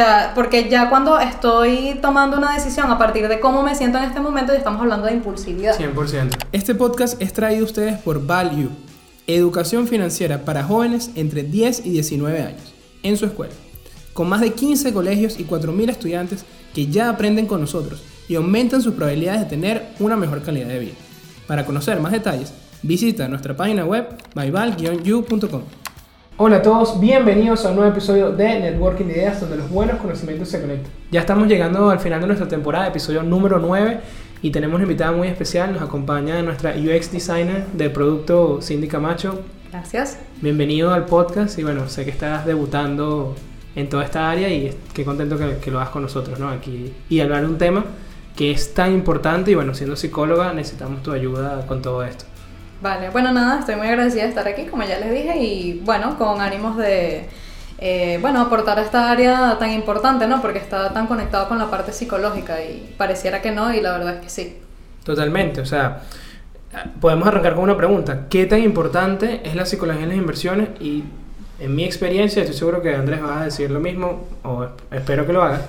sea, porque ya cuando estoy tomando una decisión a partir de cómo me siento en este momento, ya estamos hablando de impulsividad. 100%. Este podcast es traído a ustedes por Value, educación financiera para jóvenes entre 10 y 19 años, en su escuela, con más de 15 colegios y 4.000 estudiantes que ya aprenden con nosotros y aumentan sus probabilidades de tener una mejor calidad de vida. Para conocer más detalles, visita nuestra página web myval-u.com. Hola a todos, bienvenidos a un nuevo episodio de Networking de Ideas donde los buenos conocimientos se conectan. Ya estamos llegando al final de nuestra temporada, episodio número 9 y tenemos una invitada muy especial, nos acompaña nuestra UX designer de producto Cindy Camacho. Gracias. Bienvenido al podcast y bueno, sé que estás debutando en toda esta área y qué contento que, que lo hagas con nosotros, ¿no? Aquí y hablar de un tema que es tan importante y bueno, siendo psicóloga necesitamos tu ayuda con todo esto. Vale, bueno, nada, estoy muy agradecida de estar aquí, como ya les dije, y bueno, con ánimos de, eh, bueno, aportar a esta área tan importante, ¿no? Porque está tan conectado con la parte psicológica y pareciera que no, y la verdad es que sí. Totalmente, o sea, podemos arrancar con una pregunta. ¿Qué tan importante es la psicología en las inversiones? Y en mi experiencia, estoy seguro que Andrés va a decir lo mismo, o espero que lo hagas.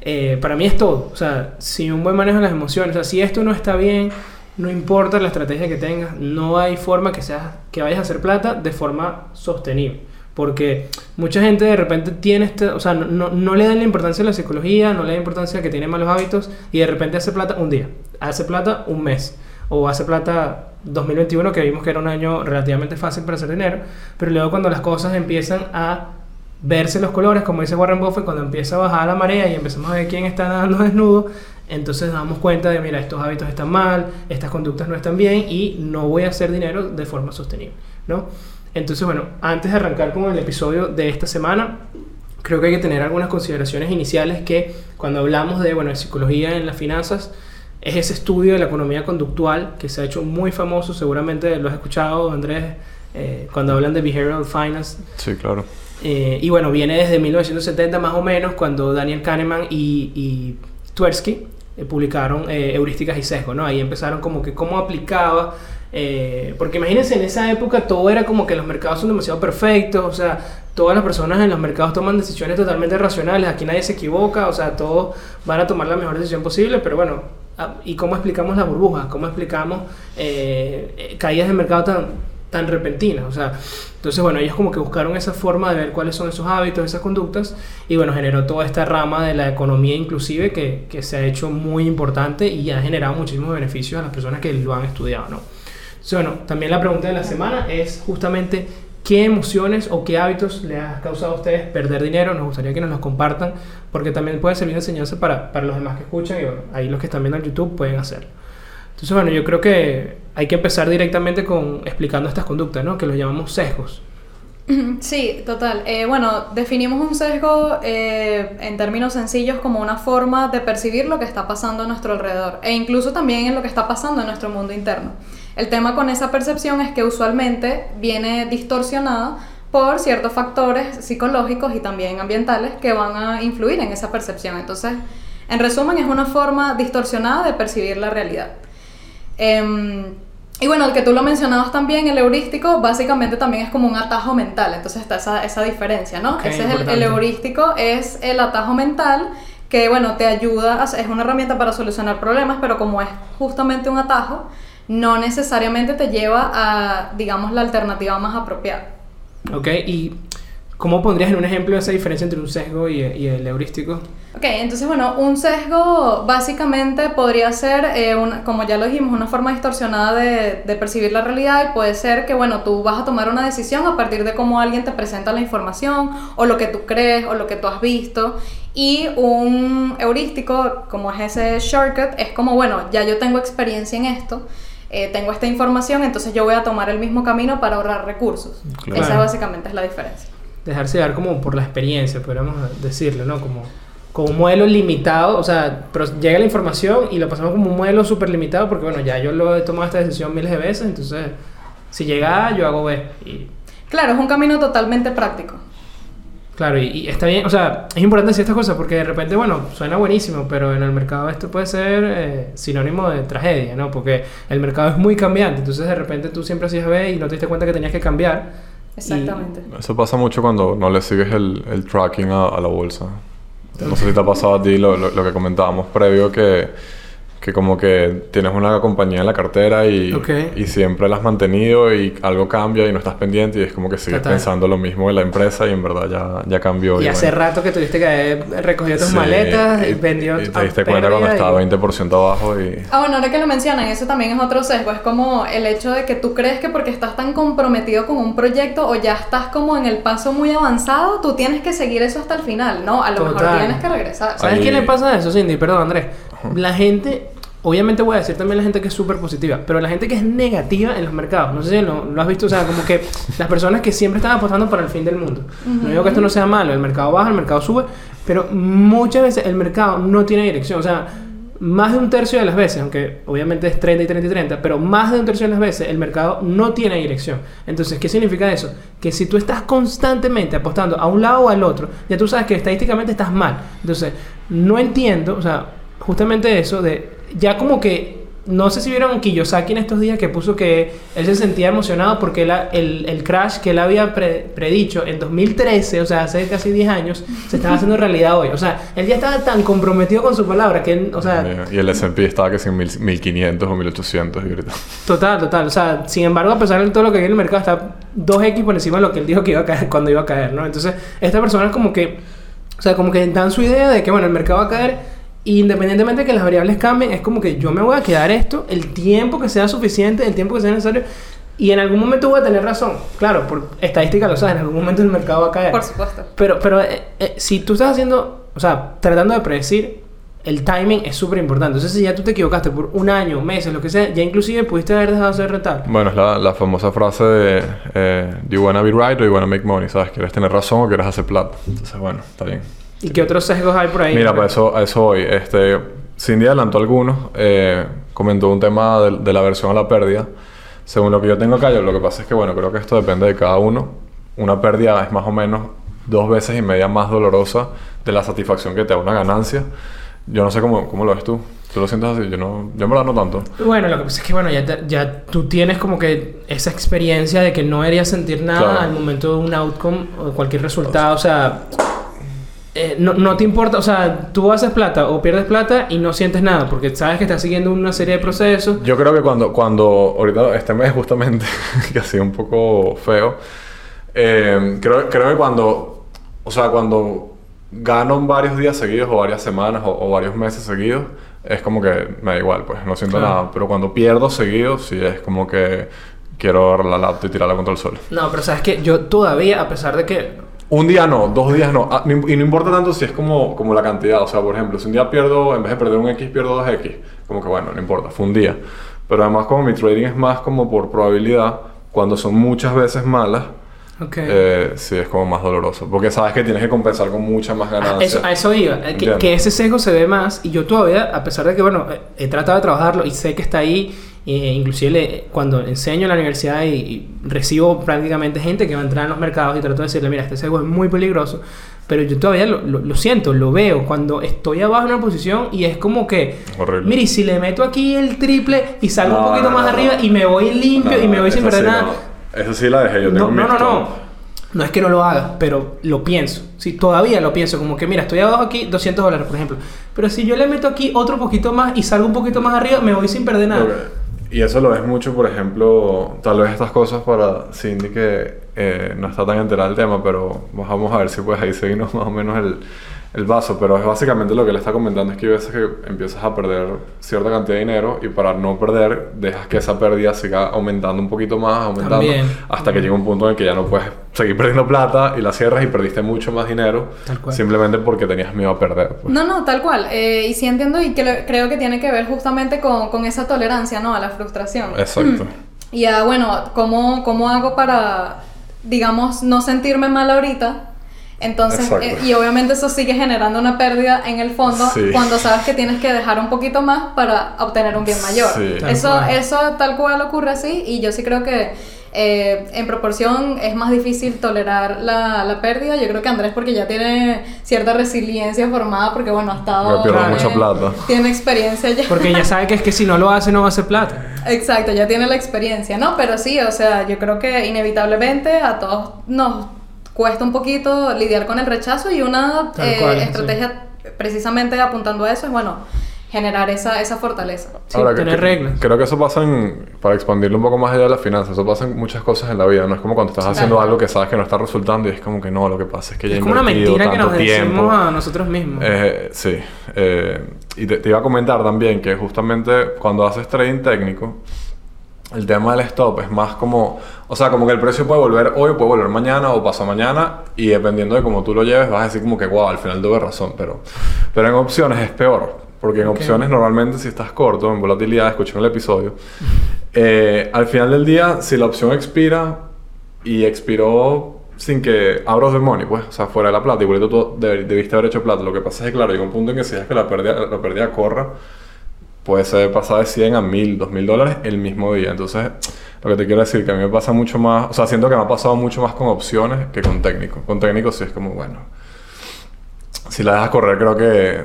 Eh, para mí es todo, o sea, si un buen manejo de las emociones, o sea, si esto no está bien, no importa la estrategia que tengas, no hay forma que, seas, que vayas a hacer plata de forma sostenible. Porque mucha gente de repente tiene este, o sea, no, no, le dan la importancia a la psicología, no le da importancia a que tiene malos hábitos y de repente hace plata un día, hace plata un mes o hace plata 2021 que vimos que era un año relativamente fácil para hacer dinero, pero luego cuando las cosas empiezan a verse los colores, como dice Warren Buffett, cuando empieza a bajar la marea y empezamos a ver quién está nadando desnudo, entonces damos cuenta de, mira, estos hábitos están mal, estas conductas no están bien y no voy a hacer dinero de forma sostenible, ¿no? Entonces, bueno, antes de arrancar con el episodio de esta semana, creo que hay que tener algunas consideraciones iniciales que cuando hablamos de, bueno, de psicología en las finanzas, es ese estudio de la economía conductual que se ha hecho muy famoso, seguramente lo has escuchado, Andrés, eh, cuando hablan de behavioral finance. Sí, claro. Eh, y bueno, viene desde 1970 más o menos, cuando Daniel Kahneman y, y Tversky eh, publicaron eh, heurísticas y sesgos, ¿no? Ahí empezaron como que cómo aplicaba, eh, porque imagínense en esa época todo era como que los mercados son demasiado perfectos, o sea, todas las personas en los mercados toman decisiones totalmente racionales, aquí nadie se equivoca, o sea, todos van a tomar la mejor decisión posible, pero bueno, ah, ¿y cómo explicamos la burbuja? ¿Cómo explicamos caídas de mercado tan, tan repentinas? O sea, entonces, bueno, ellos como que buscaron esa forma de ver cuáles son esos hábitos, esas conductas, y bueno, generó toda esta rama de la economía inclusive que, que se ha hecho muy importante y ha generado muchísimos beneficios a las personas que lo han estudiado, ¿no? Entonces, bueno, también la pregunta de la semana es justamente qué emociones o qué hábitos le ha causado a ustedes perder dinero. Nos gustaría que nos los compartan porque también puede servir de enseñanza para, para los demás que escuchan y bueno, ahí los que están viendo en YouTube pueden hacerlo. Entonces, bueno, yo creo que hay que empezar directamente con explicando estas conductas, ¿no? Que los llamamos sesgos. Sí, total. Eh, bueno, definimos un sesgo eh, en términos sencillos como una forma de percibir lo que está pasando a nuestro alrededor e incluso también en lo que está pasando en nuestro mundo interno. El tema con esa percepción es que usualmente viene distorsionada por ciertos factores psicológicos y también ambientales que van a influir en esa percepción. Entonces, en resumen, es una forma distorsionada de percibir la realidad. Em, y bueno, el que tú lo mencionabas también, el heurístico, básicamente también es como un atajo mental, entonces está esa, esa diferencia, ¿no? Ese es el, el, heurístico, es el atajo mental que, bueno, te ayuda, es una herramienta para solucionar problemas, pero como es justamente un atajo, no necesariamente te lleva a, digamos, la alternativa más apropiada. Ok, y ¿Cómo pondrías en un ejemplo esa diferencia entre un sesgo y, el heurístico? Ok, entonces bueno, un sesgo básicamente podría ser, eh, como ya lo dijimos, una forma distorsionada de, de, percibir la realidad y puede ser que bueno, tú vas a tomar una decisión a partir de cómo alguien te presenta la información o lo que tú crees o lo que tú has visto y un heurístico, como es ese shortcut, es como bueno, ya yo tengo experiencia en esto. Eh, tengo esta información, entonces yo voy a tomar el mismo camino para ahorrar recursos. Claro. Esa básicamente es la diferencia dejarse dar como por la experiencia, podríamos decirlo, ¿no? Como, como un modelo limitado, o sea, pero llega la información y lo pasamos como un modelo súper limitado porque, bueno, ya yo lo he tomado esta decisión miles de veces, entonces, si llega A, yo hago B. Y... Claro, es un camino totalmente práctico. Claro, y, está bien, o sea, es importante decir estas cosas porque de repente, bueno, suena buenísimo, pero en el mercado esto puede ser eh, sinónimo de tragedia, ¿no? Porque el mercado es muy cambiante, entonces de repente tú siempre hacías B y no te diste cuenta que tenías que cambiar Exactamente. eso pasa mucho cuando no le sigues el, el tracking a, a, la bolsa. No sé si te ha pasado a ti lo, lo, lo que comentábamos previo que que como que tienes una compañía en la cartera y, y siempre la has mantenido y algo cambia y no estás pendiente y es como que sigues Total. pensando lo mismo de la empresa y en verdad ya, ya cambió. Y hace bueno. rato que tuviste que haber recogido tus Sí, maletas, y, vendió y te diste cuenta cuando y- estaba 20% abajo y... Ah, bueno, ahora que lo mencionan, eso también es otro sesgo. Es como el hecho de que tú crees que porque estás tan comprometido con un proyecto o ya estás como en el paso muy avanzado, tú tienes que seguir eso hasta el final. No, a lo mejor tienes que regresar. ¿Sabes Ahí- qué le pasa a eso, Cindy? Perdón, Andrés. La gente, obviamente voy a decir también la gente que es súper positiva, pero la gente que es negativa en los mercados, no sé si lo, lo has visto, o sea, como que las personas que siempre están apostando para el fin del mundo. No digo que esto no sea malo, el mercado baja, el mercado sube, pero muchas veces el mercado no tiene dirección, o sea, más de un tercio de las veces, aunque obviamente es 30 y 30 y 30, pero más de un tercio de las veces el mercado no tiene dirección. Entonces, ¿qué significa eso? Que si tú estás constantemente apostando a un lado o al otro, ya tú sabes que estadísticamente estás mal. Entonces, no entiendo, o sea, justamente eso de, ya como que, no sé si vieron Kiyosaki en estos días que puso que él se sentía emocionado porque él- el, el crash que él había pre- predicho en 2013, o sea, hace casi 10 años, se estaba haciendo realidad hoy. O sea, él ya estaba tan comprometido con su palabra que, él, o sea, Mira, y el S&P estaba que si en mil- 1500 o 1800 y ahorita... Total, total. O sea, sin embargo, a pesar de todo lo que hay en el mercado, está 2X por encima de lo que él dijo que iba a caer cuando iba a caer, ¿no? Entonces, esta persona como que, o sea, como que dan su idea de que, bueno, el mercado va a caer. Y Independientemente de que las variables cambien, es como que yo me voy a quedar esto el tiempo que sea suficiente, el tiempo que sea necesario, y en algún momento voy a tener razón. Claro, por estadística lo sabes, en algún momento el mercado va a caer. Por supuesto. Pero, pero eh, eh, si tú estás haciendo, o sea, tratando de predecir, el timing es súper importante. Entonces, si ya tú te equivocaste por un año, meses, lo que sea, ya inclusive pudiste haber dejado de ser rentable. Bueno, es la, la famosa frase de eh, Do you wanna be right or you wanna make money? ¿Sabes? ¿Quieres tener razón o quieres hacer plata? Entonces, bueno, está bien. ¿Y qué otros sesgos hay por ahí? Mira, para eso, a eso hoy. Este, Cindy adelantó algunos. eh, comentó un tema de, de la aversión a la pérdida. Según lo que yo tengo acá, yo, lo que pasa es que, bueno, creo que esto depende de cada uno. Una pérdida es más o menos dos veces y media más dolorosa de la satisfacción que te da una ganancia. Yo no sé cómo, cómo lo ves tú. ¿Tú lo sientes así? Yo, no, yo en verdad no tanto. Bueno, lo que pasa es que, bueno, ya, te- ya tú tienes como que esa experiencia de que no deberías sentir nada Claro. al momento de un outcome o cualquier resultado. O sea, eh, no, no te importa, o sea, tú haces plata o pierdes plata y no sientes nada porque sabes que estás siguiendo una serie de procesos. Yo creo que cuando, cuando ahorita este mes justamente, que ha sido un poco feo, eh, creo, creo que cuando, o sea, cuando gano varios días seguidos o varias semanas o, o varios meses seguidos, es como que me da igual, pues no siento Claro. nada. Pero cuando pierdo seguido, sí es como que quiero agarrar la laptop y tirarla contra el suelo. No, pero sabes que yo todavía, a pesar de que Un día no, dos días no. Ah, y no importa tanto si es como, como la cantidad. O sea, por ejemplo, si un día pierdo, en vez de perder un X, pierdo dos X. Como que bueno, no importa, fue un día. Pero además como mi trading es más como por probabilidad, cuando son muchas veces malas, Ok. eh, sí es como más doloroso. Porque sabes que tienes que compensar con mucha más Ah, ganancia. Eso, a eso iba, eh, que, que ese sesgo se ve más y yo todavía, a pesar de que, bueno, eh, he tratado de trabajarlo y sé que está ahí, eh, inclusive le- cuando enseño en la universidad y, y recibo prácticamente gente que va a entrar en los mercados y trato de decirle, mira, este sesgo es muy peligroso, pero yo todavía lo, lo- lo siento, lo veo cuando estoy abajo en una posición y es como que, Horrible. mire, si le meto aquí el triple y salgo No, un poquito no, más no, arriba y me voy limpio y me voy sin perder sí nada. Esa sí la dejé. Yo tengo No, no, no, no. No es que no lo haga, pero lo pienso. Si todavía lo pienso, como que mira, estoy abajo aquí 200 dólares, por ejemplo. Pero si yo le meto aquí otro poquito más y salgo un poquito más arriba, me voy sin perder nada. Que- Y eso lo ves mucho, por ejemplo, tal vez estas cosas para Cindy que eh, no está tan enterada del tema, pero vamos a ver si puedes ahí seguirnos más o menos el, el vaso. Pero es básicamente lo que le está comentando, es que hay veces que empiezas a perder cierta cantidad de dinero y para no perder dejas que esa pérdida siga aumentando un poquito más, aumentando, También. hasta que llega un punto en el que ya no puedes seguir perdiendo plata y la cierras y perdiste mucho más dinero Tal cual. simplemente porque tenías miedo a perder. pues. No, no, tal cual. Eh, y sí entiendo y que lo- creo que tiene que ver justamente con, con esa tolerancia, ¿no? A la frustración. Exacto. Y ah, bueno, ¿cómo, ¿cómo hago para, digamos, no sentirme mal ahorita? Entonces, eh, y obviamente eso sigue generando una pérdida en el fondo Sí. cuando sabes que tienes que dejar un poquito más para obtener un bien mayor. Sí. Eso, cual. eso tal cual ocurre así y yo sí creo que eh, en proporción es más difícil tolerar la, la pérdida. Yo creo que Andrés porque ya tiene cierta resiliencia formada porque bueno, ha estado... Tiene- mucha plata. Tiene experiencia ya. Porque ya sabe que es que si no lo hace, no va a hacer plata. Exacto, ya tiene la experiencia, ¿no? Pero sí, o sea, yo creo que inevitablemente a todos nos cuesta un poquito lidiar con el rechazo y una eh, cual, sí. estrategia precisamente apuntando a eso es, bueno, generar esa, esa fortaleza. Sí, Ahora, que- tener que- reglas. Creo que eso pasa en, para expandirlo un poco más allá de las finanzas, eso pasa en muchas cosas en la vida, no es como cuando estás Sí, haciendo claro. algo que sabes que no está resultando y es como que no, lo que pasa es que ya Es como una mentira que nos tiempo. decimos a nosotros mismos. Eh, sí, eh, y te, te iba a comentar también que justamente cuando haces trading técnico, el tema del stop es más como, o sea, como que el precio puede volver hoy, puede volver mañana o pasado mañana y dependiendo de cómo tú lo lleves vas a decir como que, wow, al final tuve razón, pero, pero en opciones es peor, porque en opciones normalmente si estás corto, en volatilidad, escuché en el episodio, eh, al final del día, si la opción expira y expiró sin que of the money, pues, o sea, fuera de la plata, igualito tú deb- debiste haber hecho plata. Lo que pasa es que, claro, llega un punto en que si es que la pérdida, la pérdida corra, puede ser pasar de 100 a 1000, 2000 dólares el mismo día. Entonces, lo que te quiero decir que a mí me pasa mucho más, o sea, siento que me ha pasado mucho más con opciones que con técnico. Con técnico sí es como, bueno, si la dejas correr, creo que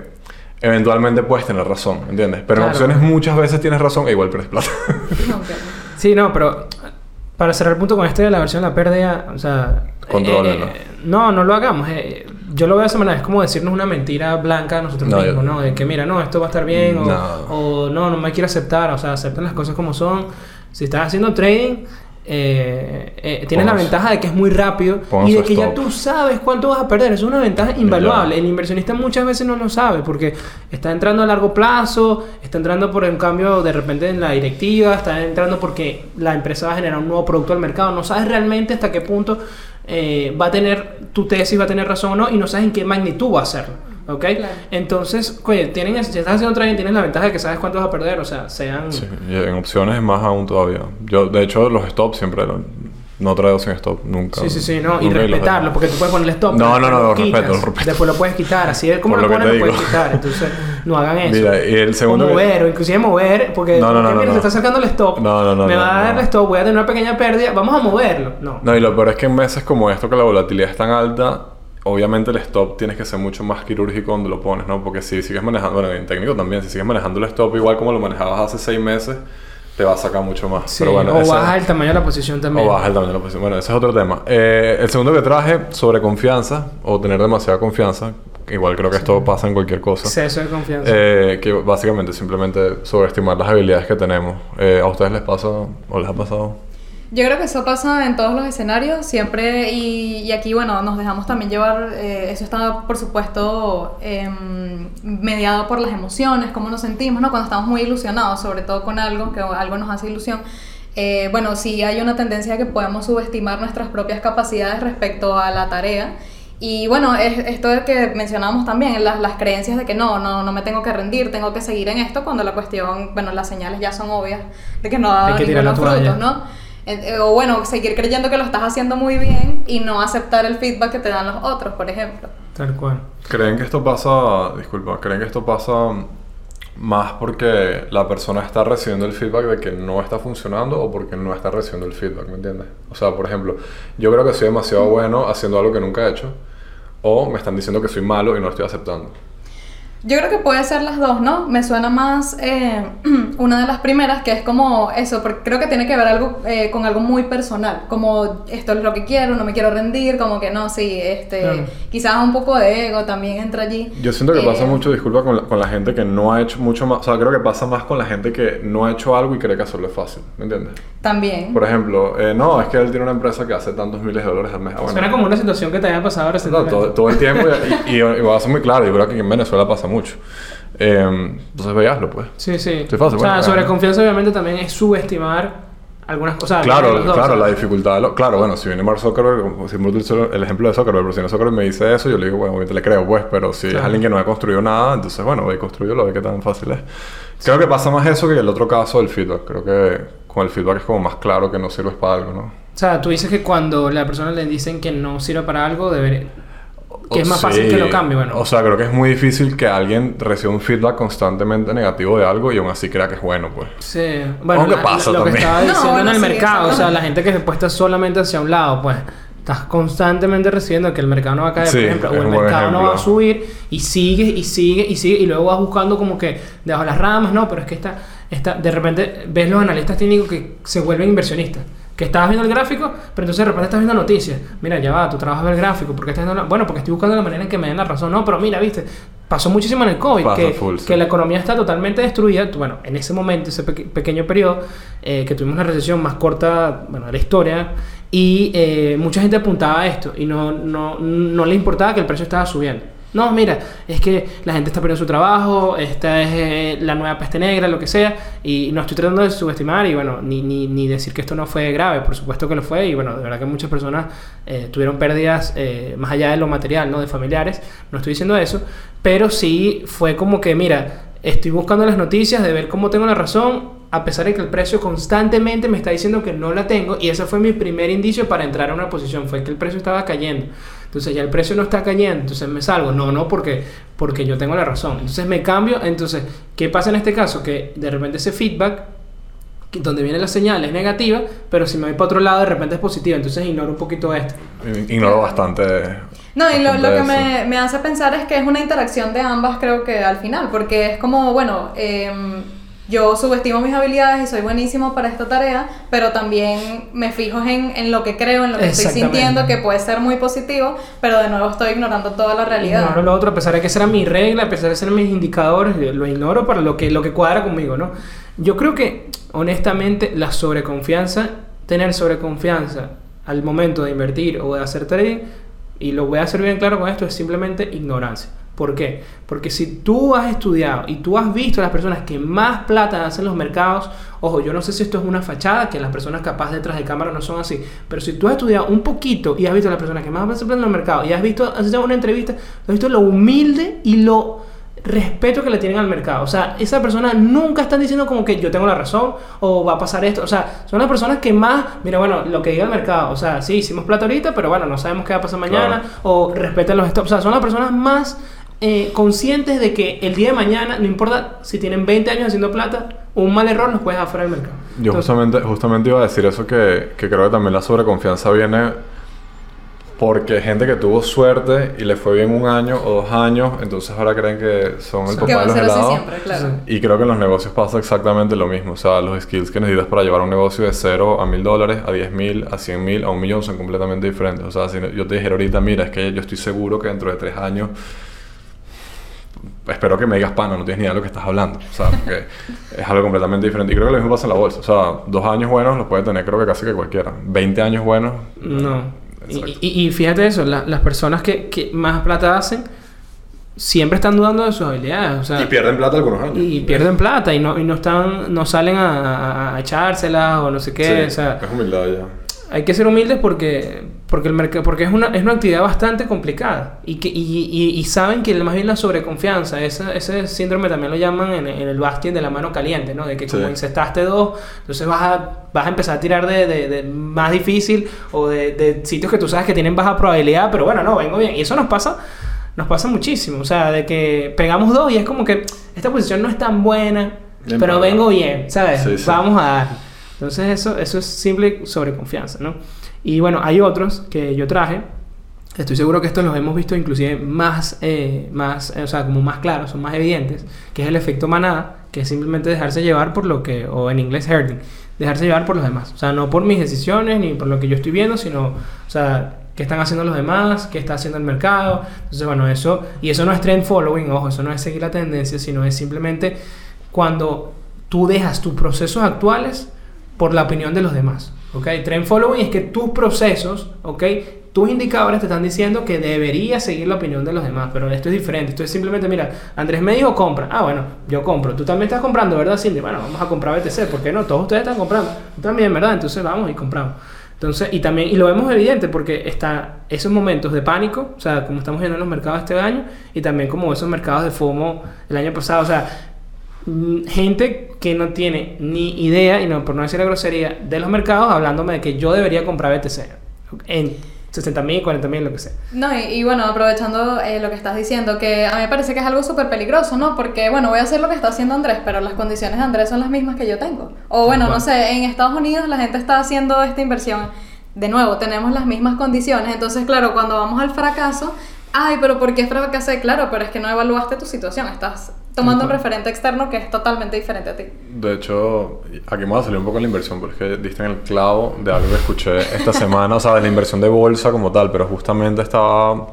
eventualmente puedes tener razón, ¿entiendes? Pero en Claro. opciones muchas veces tienes razón e igual pierdes plata. Sí, no, pero para cerrar el punto con este de la versión de la pérdida, o sea... Contrólalo. eh, eh, no, no lo hagamos. eh, yo lo veo de esa manera, es como decirnos una mentira blanca a nosotros No, mismos, yo- ¿no? De que mira, no, esto va a estar bien, o No. o no, no me quiero aceptar, o sea, acepten las cosas como son. Si estás haciendo trading, eh, eh, tienes la ventaja de que es muy rápido y de que ya tú sabes cuánto vas a perder. Es una ventaja invaluable. El inversionista muchas veces no lo sabe porque está entrando a largo plazo, está entrando por un cambio de repente en la directiva, está entrando porque la empresa va a generar un nuevo producto al mercado. No sabes realmente hasta qué punto eh, va a tener tu tesis, va a tener razón o no, y no sabes en qué magnitud va a hacerlo. ¿Ok? Claro. Entonces, oye, tienen, si estás haciendo trading, tienes la ventaja de que sabes cuánto vas a perder. O sea, sean. Sí, y en opciones más aún todavía. Yo, de hecho, los stops siempre lo- no traigo sin stop, nunca. Sí, sí, sí, no, y los respetarlo, porque tú puedes ponerle stop. No, después no, no, lo lo quitas, respeto, lo respeto. Después lo puedes quitar, así es como Por lo pones, lo puedes quitar. Entonces, no hagan eso. Mira, y el segundo O que- mover, o inclusive mover, porque, No, no, no, mira, se está sacando el stop. No, no, no, Me va a dar el stop, voy a tener una pequeña pérdida, vamos a moverlo. No. No, y lo peor es que en meses como esto, que la volatilidad es tan alta, obviamente el stop tienes que ser mucho más quirúrgico donde lo pones, ¿no? Porque si sigues manejando, bueno, en técnico también, si sigues manejando el stop igual como lo manejabas hace seis meses, te va a sacar mucho más. Sí, Pero bueno, o baja el tamaño de la posición también. O baja el tamaño de la posición. Bueno, ese es otro tema. Eh, el segundo que traje, sobre confianza o tener demasiada confianza. Igual creo que esto pasa en cualquier cosa. Exceso de confianza. Eh, que básicamente simplemente sobreestimar las habilidades que tenemos. Eh, ¿A ustedes les pasa o les ha pasado? Yo creo que eso pasa en todos los escenarios, siempre, y, y aquí, bueno, nos dejamos también llevar, eh, eso está, por supuesto, em, mediado por las emociones, cómo nos sentimos, ¿no? Cuando estamos muy ilusionados, sobre todo con algo, que algo nos hace ilusión. Eh, bueno, sí hay una tendencia que podemos subestimar nuestras propias capacidades respecto a la tarea. Y bueno, es esto de que mencionábamos también, las, las creencias de que no, no, no me tengo que rendir, tengo que seguir en esto, cuando la cuestión, bueno, las señales ya son obvias de que no ha Hay dado ningunos frutos, ¿no? Eh, O bueno, seguir creyendo que lo estás haciendo muy bien y no aceptar el feedback que te dan los otros, por ejemplo. Tal cual. ¿Creen que esto pasa, disculpa, creen que esto pasa más porque la persona está recibiendo el feedback de que no está funcionando o porque no está recibiendo el feedback, ¿me entiendes? O sea, por ejemplo, yo creo que soy demasiado bueno haciendo algo que nunca he hecho o me están diciendo que soy malo y no lo estoy aceptando. Yo creo que puede ser las dos, ¿no? Me suena más eh, una de las primeras, que es como eso, porque creo que tiene que ver algo eh, con algo muy personal, como esto es lo que quiero, no me quiero rendir, como que no, sí, este, Claro. quizás un poco de ego también entra allí. Yo siento que Eh, pasa mucho, disculpa, con la, con la gente que no ha hecho mucho más. O sea, creo que pasa más con la gente que no ha hecho algo y cree que hacerlo es fácil. ¿Me entiendes? También. Por ejemplo, eh, no, es que él tiene una empresa que hace tantos miles de dólares al mes. Ah, bueno. Suena como una situación que te haya pasado No, recientemente. todo, todo el tiempo y, y, y voy a ser muy claro, yo creo que en Venezuela pasa mucho. Eh, entonces veaslo, pues. Sí, sí. Sí, fácil, o sea, bueno, confianza obviamente también es subestimar algunas cosas. Claro, dos, claro, sea, la dificultad. de lo- claro, bueno, si viene Mark Zuckerberg, como si utilizo el ejemplo de Zuckerberg, pero si no Zuckerberg me dice eso, yo le digo, bueno, obviamente le creo, pues, pero si es Claro. alguien que no ha construido nada, entonces, bueno, ve y construyelo, ve qué tan fácil es. Creo que pasa más eso que el otro caso del feedback. Creo que con el feedback es como más claro que no sirves para algo, ¿no? O sea, tú dices que cuando la persona le dicen que no sirve para algo, debería... Que es más Sí. fácil que lo cambie, bueno. O sea, creo que es muy difícil que alguien reciba un feedback constantemente negativo de algo y aún así crea que es bueno, pues. Sí, bueno, la- pasa lo que también. estaba No, diciendo bueno, en el sí, mercado, o sea, la gente que se puesta solamente hacia un lado, pues estás constantemente recibiendo que el mercado no va a caer, Sí, por ejemplo, o el mercado no va a subir y sigues y sigues y sigues y luego vas buscando como que debajo de las ramas, no, pero es que está, está de repente ves los analistas técnicos que se vuelven inversionistas. Que estabas viendo el gráfico, pero entonces de repente estás viendo noticias. Mira, ya va, tú trabajas el gráfico, ¿por qué estás viendo la- Bueno, porque estoy buscando la manera en que me den la razón. No, pero mira, viste, pasó muchísimo en el COVID, Pasa que, full, sí. que la economía está totalmente destruida. Bueno, en ese momento, ese peque- pequeño periodo, eh, que tuvimos la recesión más corta, bueno, de la historia, y eh, mucha gente apuntaba a esto y no, no, no le importaba que el precio estaba subiendo. No, mira, es que la gente está perdiendo su trabajo, esta es eh, la nueva peste negra, lo que sea, y no estoy tratando de subestimar y bueno, ni, ni, ni decir que esto no fue grave, por supuesto que lo fue, y bueno, de verdad que muchas personas eh, tuvieron pérdidas eh, más allá de lo material, ¿no? De familiares, no estoy diciendo eso, pero sí fue como que, mira, estoy buscando las noticias de ver cómo tengo la razón, a pesar de que el precio constantemente me está diciendo que no la tengo, y ese fue mi primer indicio para entrar a una posición, fue que el precio estaba cayendo. Entonces ya el precio no está cayendo, entonces me salgo. No, no, porque, porque yo tengo la razón. Entonces me cambio. Entonces, ¿qué pasa en este caso? Que de repente ese feedback, donde viene la señal, es negativa, pero si me voy para otro lado, de repente es positiva. Entonces ignoro un poquito esto. Ignoro bastante. No, y lo, que me, me hace pensar es que es una interacción de ambas, creo que al final, porque es como, bueno, em, yo subestimo mis habilidades y soy buenísimo para esta tarea, pero también me fijo en, en lo que creo, en lo que estoy sintiendo, que puede ser muy positivo, pero de nuevo estoy ignorando toda la realidad. Ignoro lo otro, a pesar de que esa era mi regla, a pesar de ser mis indicadores, yo lo ignoro para lo que, lo que cuadra conmigo, ¿no? Yo creo que, honestamente, la sobreconfianza, tener sobreconfianza al momento de invertir o de hacer trading, y lo voy a hacer bien claro con esto, es simplemente ignorancia. ¿Por qué? Porque si tú has estudiado y tú has visto a las personas que más plata hacen los mercados, ojo, yo no sé si esto es una fachada, que las personas capaz detrás de cámara no son así, pero si tú has estudiado un poquito y has visto a las personas que más hacen plata en los mercados y has visto, has hecho una entrevista, has visto lo humilde y lo respeto que le tienen al mercado. O sea, esa persona nunca están diciendo como que yo tengo la razón o va a pasar esto. O sea, son las personas que más, mira, bueno, lo que diga el mercado. O sea, sí, hicimos plata ahorita, pero bueno, no sabemos qué va a pasar mañana. Claro. O respetan los stops. O sea, son las personas más eh, conscientes de que el día de mañana, no importa si tienen 20 años haciendo plata, un mal error nos puede dejar fuera del mercado. Yo Entonces, justamente, justamente iba a decir eso que, que creo que también la sobreconfianza viene porque gente que tuvo suerte y le fue bien un año o dos años, entonces ahora creen que son el papá de los helados. siempre, claro. Sí. Y creo que en los negocios pasa exactamente lo mismo. O sea, los skills que necesitas para llevar un negocio de 0 a 1000 dólares, a 10 mil, a 100 mil, a un millón son completamente diferentes. O sea, si yo te dijera ahorita, mira, es que yo estoy seguro que dentro de tres años. Espero que me digas pana, no tienes ni idea de lo que estás hablando. O sea, porque es algo completamente diferente. Y creo que lo mismo pasa en la bolsa. O sea, dos años buenos los puede tener, creo que casi que cualquiera. 20 años buenos. No. Y, Exacto. y- y fíjate eso, la- las personas que, que más plata hacen siempre están dudando de sus habilidades. O sea, Y pierden plata algunos años. y pierden plata y no, y no están no salen a, a- a echárselas o no sé qué. Sí, O sea, es humildad ya. Hay que ser humildes porque porque el mercado porque es una, es una actividad bastante complicada y que y, y- y saben que más bien la sobreconfianza esa- ese síndrome también lo llaman en, en el bastion de la mano caliente no de que como Sí. incestaste dos entonces vas a vas a empezar a tirar de, de- de más difícil o de, de sitios que tú sabes que tienen baja probabilidad pero bueno no vengo bien. Y eso nos pasa nos pasa muchísimo. O sea de que pegamos dos y es como que esta posición no es tan buena Bien pero vengo bien sabes Sí, sí. vamos a dar entonces eso, eso es simple sobreconfianza, ¿no? Y bueno, hay otros que yo traje. Estoy seguro que estos los hemos visto inclusive más, eh, más eh, o sea, como más claros, son más evidentes, que es el efecto manada, que es simplemente dejarse llevar por lo que, o en inglés herding, dejarse llevar por los demás. O sea, no por mis decisiones ni por lo que yo estoy viendo, sino, o sea, qué están haciendo los demás, qué está haciendo el mercado. Entonces, bueno, eso, y eso no es trend following, ojo, eso no es seguir la tendencia, sino es simplemente cuando tú dejas tus procesos actuales por la opinión de los demás. ¿ok? Trend following es que tus procesos, ¿ok? tus indicadores te están diciendo que deberías seguir la opinión de los demás, pero esto es diferente. Esto es simplemente, mira, Andrés me dijo compra. Ah, bueno, yo compro. Tú también estás comprando, ¿verdad, Cindy? Bueno, vamos a comprar BTC. ¿Por qué no? Todos ustedes están comprando. Tú también, ¿verdad? Entonces vamos y compramos. Entonces, y también, y lo vemos evidente porque está esos momentos de pánico, o sea, como estamos viendo en los mercados este año, y también como esos mercados de FOMO el año pasado, o sea, gente que no tiene ni idea, y no, por no decir la grosería, de los mercados, hablándome de que yo debería comprar BTC en 60 mil, 40 mil, lo que sea. No, y, y bueno, aprovechando eh, lo que estás diciendo, que a mí me parece que es algo súper peligroso, ¿no? Porque, bueno, voy a hacer lo que está haciendo Andrés, pero las condiciones de Andrés son las mismas que yo tengo. O bueno, no Bueno. sé, en Estados Unidos la gente está haciendo esta inversión. De nuevo, tenemos las mismas condiciones. Entonces, claro, cuando vamos al fracaso, ay, pero ¿por qué fracasé? Claro, pero es que no evaluaste tu situación. Estás tomando un referente externo que es totalmente diferente a ti. De hecho, aquí me va a salir un poco en la inversión, porque diste en el clavo de algo que escuché esta semana, o sea, de la inversión de bolsa como tal, pero justamente estaba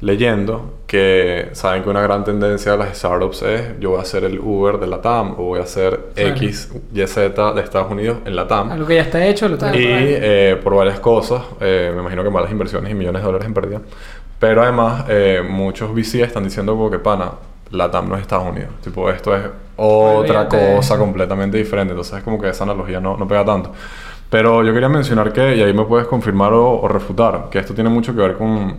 leyendo que saben que una gran tendencia de las startups es yo voy a hacer el Uber de la TAM o voy a hacer Claro. X, Y, Z de Estados Unidos en la TAM. Algo que ya está hecho, lo tengo. Y eh, por varias cosas, eh, me imagino que malas inversiones y millones de dólares en pérdida. Pero además, eh, muchos VC están diciendo como que, pana, la TAM no es Estados Unidos. Tipo, esto es otra Olvídate cosa completamente diferente. Entonces es como que esa analogía no, no pega tanto. Pero yo quería mencionar que, y ahí me puedes confirmar o, o refutar, que esto tiene mucho que ver con,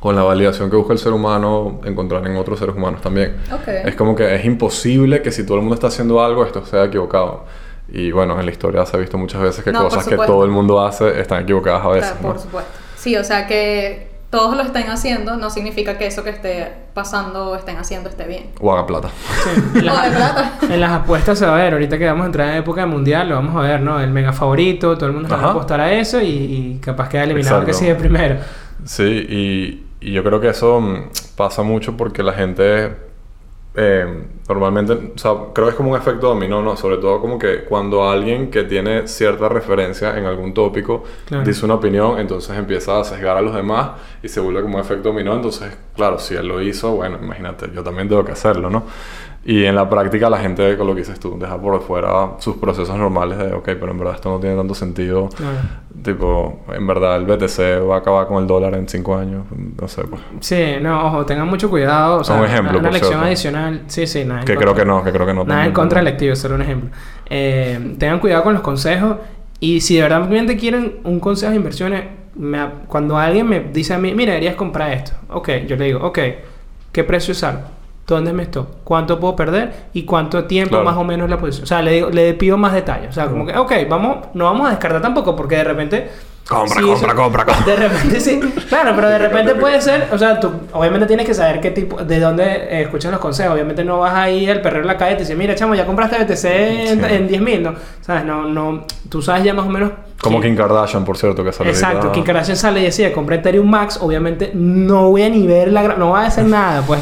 con la validación que busca el ser humano encontrar en otros seres humanos también. Ok. Es como que es imposible que si todo el mundo está haciendo algo, esto sea equivocado. Y bueno, en la historia se ha visto muchas veces que No, cosas que todo el mundo hace están equivocadas a veces. Claro, ¿no? por supuesto. Sí, o sea que todos lo estén haciendo no significa que eso que esté pasando o estén haciendo esté bien. O haga plata. Sí, en, O de las, plata. en las apuestas se va a ver, ahorita que vamos a entrar en época mundial, lo vamos a ver, ¿no? El mega favorito, todo el mundo se va a apostar a eso y, y capaz queda eliminado el que Exacto. sigue primero. Sí, y, y yo creo que eso mm, pasa mucho porque la gente eh, normalmente, o sea, creo que es como un efecto dominó, ¿no? Sobre todo como que cuando alguien que tiene cierta referencia en algún tópico Claro. dice una opinión, entonces empieza a sesgar a los demás y se vuelve como un efecto dominó. Entonces, claro, si él lo hizo, bueno, imagínate, yo también tengo que hacerlo, ¿no? Y en la práctica la gente, con lo que dices tú, deja por fuera sus procesos normales de, ok, pero en verdad esto no tiene tanto sentido. Tipo, en verdad el BTC va a acabar con el dólar en cinco años. No sé, pues. Sí, no, ojo, tengan mucho cuidado. O sea, Un ejemplo, una por lección cierto. adicional. Sí, sí, nada. en Que contra. creo que no, que creo que no. Nada en contra del lectivo, solo un ejemplo. Eh, tengan cuidado con los consejos. Y si de verdad realmente quieren un consejo de inversiones, me cuando alguien me dice a mí, mira, deberías comprar esto. Ok, yo le digo, ok, ¿qué precio usar? ¿Dónde me estoy? ¿Cuánto puedo perder? ¿Y cuánto tiempo Claro. más o menos la posición? O sea, le, digo, le pido más detalles. O sea, como que, ok, vamos, no vamos a descartar tampoco porque de repente... Compra, sí, compra, eso- compra, compra. De repente sí. Claro, pero de repente puede ser, o sea, tú obviamente tienes que saber qué tipo, de dónde eh, escuchas los consejos. Obviamente no vas ahí al perrero en la calle y te dice, mira, chamo, ya compraste BTC en, Sí. en 10 mil, ¿no? ¿Sabes? No, no, tú sabes ya más o menos. Como quién- Kim Kardashian, por cierto, que sale Exacto, Kim Kardashian sale y decía, compré Ethereum Max, obviamente no voy a ni ver la, no va a hacer nada, pues.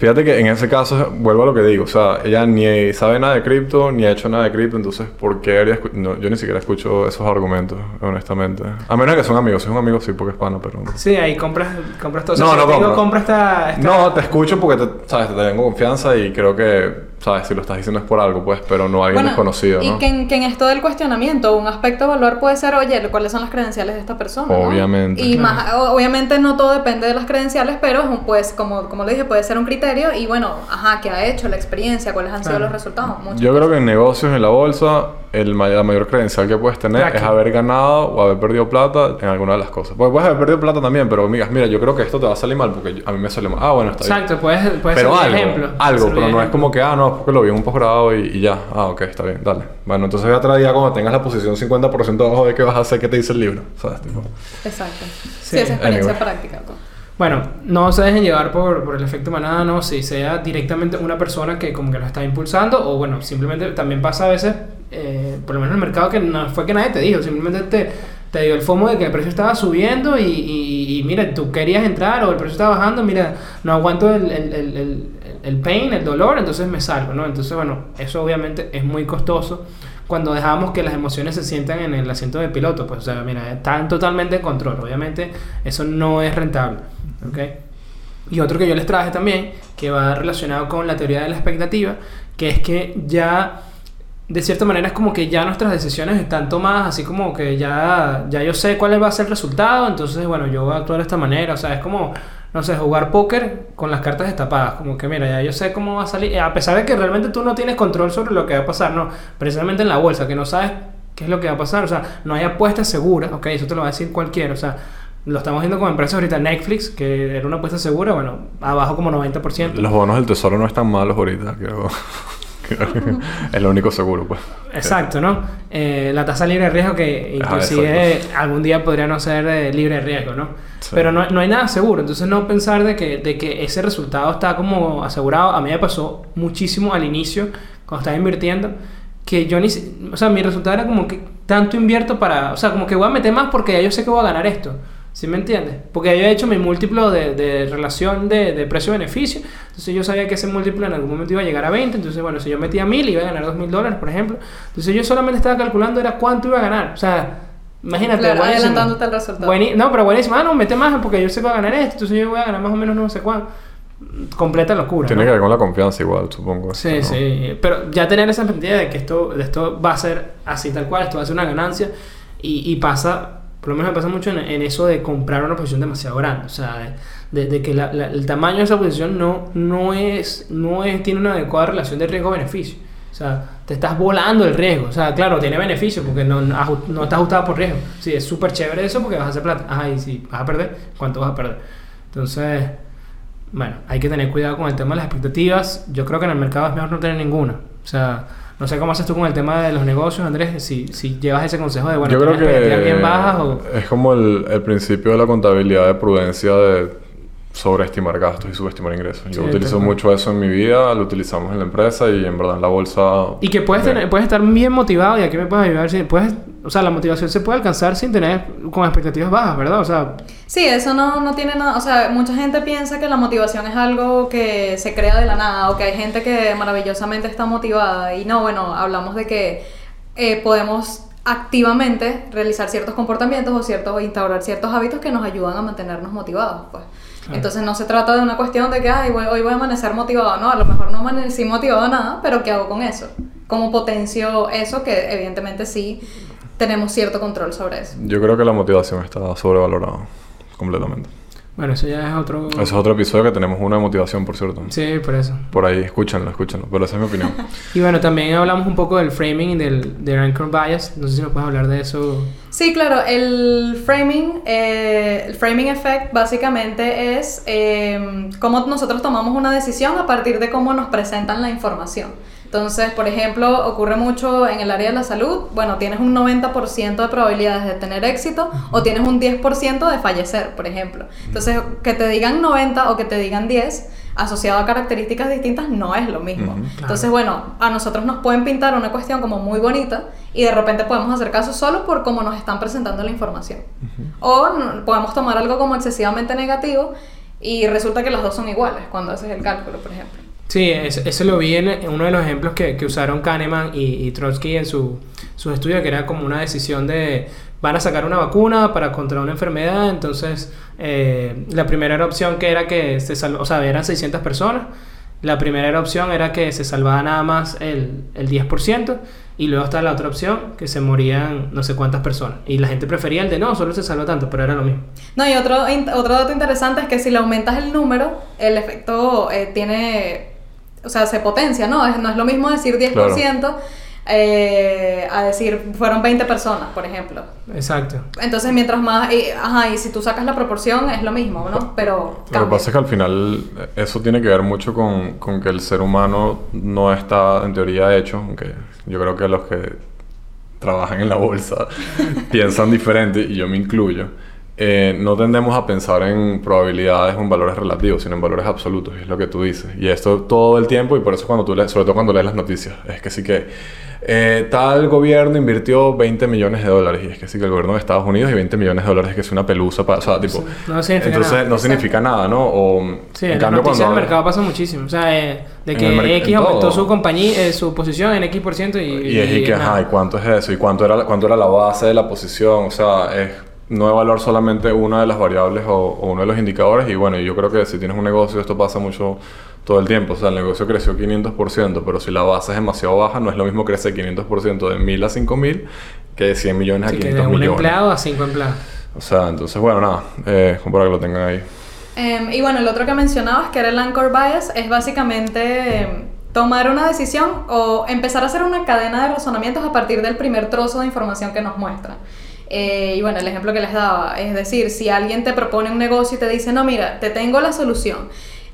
Fíjate que en ese caso, vuelvo a lo que digo, o sea, ella ni sabe nada de cripto, ni ha hecho nada de cripto, entonces, ¿por qué haría no, yo ni siquiera escucho esos argumentos, honestamente. A menos que son amigos, si es un amigo sí, porque es pana, pero... Sí, ahí compras, compras todo. No, O sea, no si te digo, compro. compra esta, esta- No, te escucho porque, te, ¿sabes? Te tengo confianza y creo que, ¿sabes? Si lo estás diciendo es por algo, pues, pero no alguien desconocido, y ¿no? que en, que en esto del cuestionamiento, un aspecto a evaluar puede ser, oye, ¿cuáles son las credenciales de esta persona? ¿no? Obviamente. Y Claro. más, obviamente no todo depende de las credenciales, pero pues, como, como lo dije, puede ser un criterio y bueno, ajá, ¿qué ha hecho? La experiencia, ¿cuáles han sido Claro. los resultados? Muchas Yo creo cosas. que en negocios, en la bolsa, el la mayor credencial que puedes tener Tracking. es haber ganado o haber perdido plata en alguna de las cosas. Porque puedes haber perdido plata también, pero amigas, mira, yo creo que esto te va a salir mal porque yo- a mí me sale mal. Ah, bueno, está bien. Exacto, puedes, puedes Pero ser un algo, ejemplo. algo, pero no es como que, ah, no, porque lo vi en un posgrado y, y ya. Ah, ok, está bien, dale. Bueno, entonces ya otro día cuando tengas la posición 50% abajo de qué vas a hacer, qué te dice el libro. ¿Sabes? Tipo, Exacto. Sí. Sí, esa experiencia Anyway. práctica. Bueno, no se dejen llevar por, por el efecto manada, no, si sea directamente una persona que como que lo está impulsando o bueno, simplemente también pasa a veces, eh, por lo menos en el mercado, que no fue que nadie te dijo, simplemente te, te dio el FOMO de que el precio estaba subiendo y, y, y mira, tú querías entrar o el precio estaba bajando, mira, no aguanto el, el, el, el, el pain, el dolor, entonces me salgo, ¿no? Entonces, bueno, eso obviamente es muy costoso cuando dejamos que las emociones se sientan en el asiento de piloto, pues, o sea, mira, están totalmente en control. Obviamente, eso no es rentable, ¿ok? Y otro que yo les traje también, que va relacionado con la teoría de la expectativa, que es que ya, de cierta manera, es como que ya nuestras decisiones están tomadas, así como que ya, ya yo sé cuál va a ser el resultado, entonces, bueno, yo voy a actuar de esta manera, o sea, es como, no sé, jugar póker con las cartas destapadas, como que mira, ya yo sé cómo va a salir, a pesar de que realmente tú no tienes control sobre lo que va a pasar, no, precisamente en la bolsa, que no sabes qué es lo que va a pasar, o sea, no hay apuestas seguras, ok, eso te lo va a decir cualquiera, o sea, lo estamos viendo con empresas ahorita, Netflix, que era una apuesta segura, bueno, abajo como 90%. los bonos del tesoro no están malos ahorita, creo. Es lo único seguro, pues. Exacto, ¿no? Eh, la tasa libre de riesgo que Ajá, inclusive algún día podría no ser eh, libre de riesgo, ¿no? Sí. Pero no, no hay nada seguro, entonces no pensar de que, de que ese resultado está como asegurado. A mí me pasó muchísimo al inicio, cuando estaba invirtiendo, que yo ni... O sea, mi resultado era como que tanto invierto para... O sea, como que voy a meter más porque ya yo sé que voy a ganar esto. ¿Sí me entiendes? Porque yo he hecho mi múltiplo de, de relación de, de precio-beneficio. Entonces yo sabía que ese múltiplo en algún momento iba a llegar a 20. Entonces, bueno, si yo metía 1000 iba a ganar 2000 dólares, por ejemplo. Entonces yo solamente estaba calculando era cuánto iba a ganar. O sea, imagínate. Claro, adelantándote el resultado. No, pero buenísimo. Ah, no, mete más porque yo sé que voy a ganar esto. Entonces yo voy a ganar más o menos no sé cuánto. Completa locura. Tiene ¿no? que ver con la confianza igual, supongo. Sí, ¿no? sí, pero ya tener esa perspectiva de que esto, de esto va a ser así tal cual, esto va a ser una ganancia y, y pasa, por lo menos me pasa mucho en, eso de comprar una posición demasiado grande, o sea, de, que la- el tamaño de esa posición no, no, es, no tiene una adecuada relación de riesgo-beneficio, o sea, te estás volando el riesgo, o sea, claro, tiene beneficio porque no, no no está ajustado por riesgo, sí, es súper chévere eso porque vas a hacer plata, ajá, y si vas a perder, ¿cuánto vas a perder? Entonces... Bueno, hay que tener cuidado con el tema de las expectativas. Yo creo que en el mercado es mejor no tener ninguna. O sea, no sé cómo haces tú con el tema de los negocios, Andrés, si, si llevas ese consejo de, bueno, Yo creo ¿tienes expectativas bien que bajas o...? es como el, el principio de la contabilidad de prudencia de sobreestimar gastos y subestimar ingresos. Yo Sí, utilizo mucho eso en mi vida, lo utilizamos en la empresa y en verdad en la bolsa... Y que puedes, tener, puedes estar bien motivado y aquí me puedes ayudar. Si puedes, o sea, la motivación se puede alcanzar sin tener con expectativas bajas, ¿verdad? O sea, Sí, eso no, no tiene nada, o sea, mucha gente piensa que la motivación es algo que se crea de la nada o que hay gente que maravillosamente está motivada y no, bueno, hablamos de que eh, podemos activamente realizar ciertos comportamientos o ciertos, o instaurar ciertos hábitos que nos ayudan a mantenernos motivados, pues. Claro. Entonces no se trata de una cuestión de que, ay, voy- hoy voy a amanecer motivado, no, a lo mejor no amanecí motivado nada, pero ¿qué hago con eso? ¿Cómo potencio eso? Que evidentemente sí tenemos cierto control sobre eso. Yo creo que la motivación está sobrevalorada completamente. Bueno, eso ya es otro... Ese es otro episodio que tenemos uno de motivación, por cierto. Sí, por eso. Por ahí, escúchenlo, escúchenlo. Pero esa es mi opinión. Y bueno, también hablamos un poco del framing y del, del anchor bias. No sé si nos puedes hablar de eso. Sí, claro, el framing, eh, el framing effect básicamente es eh, cómo nosotros tomamos una decisión a partir de cómo nos presentan la información. Entonces, por ejemplo, ocurre mucho en el área de la salud, bueno, tienes un 90% de probabilidades de tener éxito o tienes un 10% de fallecer, por ejemplo. Entonces, que te digan 90 o que te digan 10 asociado a características distintas no es lo mismo. Entonces, bueno, a nosotros nos pueden pintar una cuestión como muy bonita y de repente podemos hacer caso solo por cómo nos están presentando la información. O podemos tomar algo como excesivamente negativo y resulta que los dos son iguales cuando haces el cálculo, por ejemplo. Sí, eso, lo vi en, uno de los ejemplos que, que usaron Kahneman y, y Trotsky en su, su estudio, que era como una decisión de van a sacar una vacuna para contra una enfermedad, entonces eh, la primera era opción que era que se salvó, o sea, eran 600 personas, la primera era opción era que se salvaba nada más el, el 10%, y luego está la otra opción, que se morían no sé cuántas personas, y la gente prefería el de no, solo se salvó tanto, pero era lo mismo. No, y otro, otro dato interesante es que si le aumentas el número, el efecto eh, tiene, o sea, se potencia, ¿no? Es, no es lo mismo decir 10% eh, a decir fueron 20 personas, por ejemplo. Exacto. Entonces, mientras más, y, ajá, y si tú sacas la proporción es lo mismo, ¿no? Pero Lo que cambia. pasa es que al final eh, eso tiene que ver mucho con, con que el ser humano no está en teoría hecho, aunque yo creo que los que trabajan en la bolsa piensan diferente y yo me incluyo. Eh, no tendemos a pensar en probabilidades o en valores relativos, sino en valores absolutos, y es lo que tú dices. Y esto todo el tiempo, y por eso cuando tú lees, sobre todo cuando lees las noticias, es que sí que eh, tal gobierno invirtió 20 millones de dólares, y es que sí que el gobierno de Estados Unidos y 20 millones de dólares es que es una pelusa para, o sea, tipo, No significa entonces nada. no significa nada, ¿no? O Sí, en, las noticias del mercado pasa muchísimo. O sea, eh, de que X en aumentó todo. su compañía, su posición en X por ciento y... Y es y que, ajá, ¿y cuánto es eso? ¿Y cuánto era, cuánto era la base de la posición? O sea, es no evaluar solamente una de las variables o, o uno de los indicadores. Y bueno, yo creo que si tienes un negocio, esto pasa mucho todo el tiempo. O sea, el negocio creció 500%, pero si la base es demasiado baja, no es lo mismo crecer 500% de 1000 a 5000 que de 100 millones a Así que 500 de un millones. empleado a cinco empleados. O sea, entonces, bueno, nada, eh, para que lo tengan ahí. Em, y bueno, el otro que mencionabas, que era el anchor bias, es básicamente em, tomar una decisión o empezar a hacer una cadena de razonamientos a partir del primer trozo de información que nos muestra. Eh, y bueno, el ejemplo que les daba, es decir, si alguien te propone un negocio y te dice, no, mira, te tengo la solución.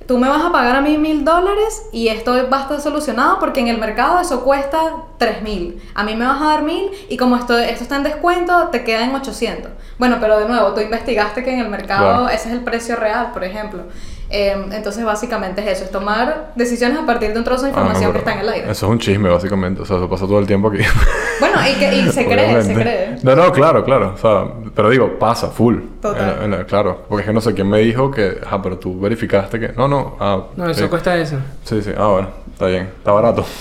Tú me vas a pagar a mí mil dólares y esto va a estar solucionado porque en el mercado eso cuesta tres mil. A mí me vas a dar mil y como esto, esto está en descuento, te queda en 800. Bueno, pero de nuevo, tú investigaste que en el mercado ese es el precio real, por ejemplo. Em, entonces, básicamente es eso, es tomar decisiones a partir de un trozo de Ah, no, información que pero está en el aire. Eso es un chisme, básicamente. O sea, eso pasa todo el tiempo aquí. Bueno, y, que, y se cree, se cree. No, no, claro, claro. O sea, pero digo, pasa, full. Total. En en la- claro. Porque es que no sé quién me dijo que... Ah, pero tú verificaste que... No, no. Ah, No, eso sí. cuesta eso. Sí, sí. Ah, bueno. Está bien. Está barato.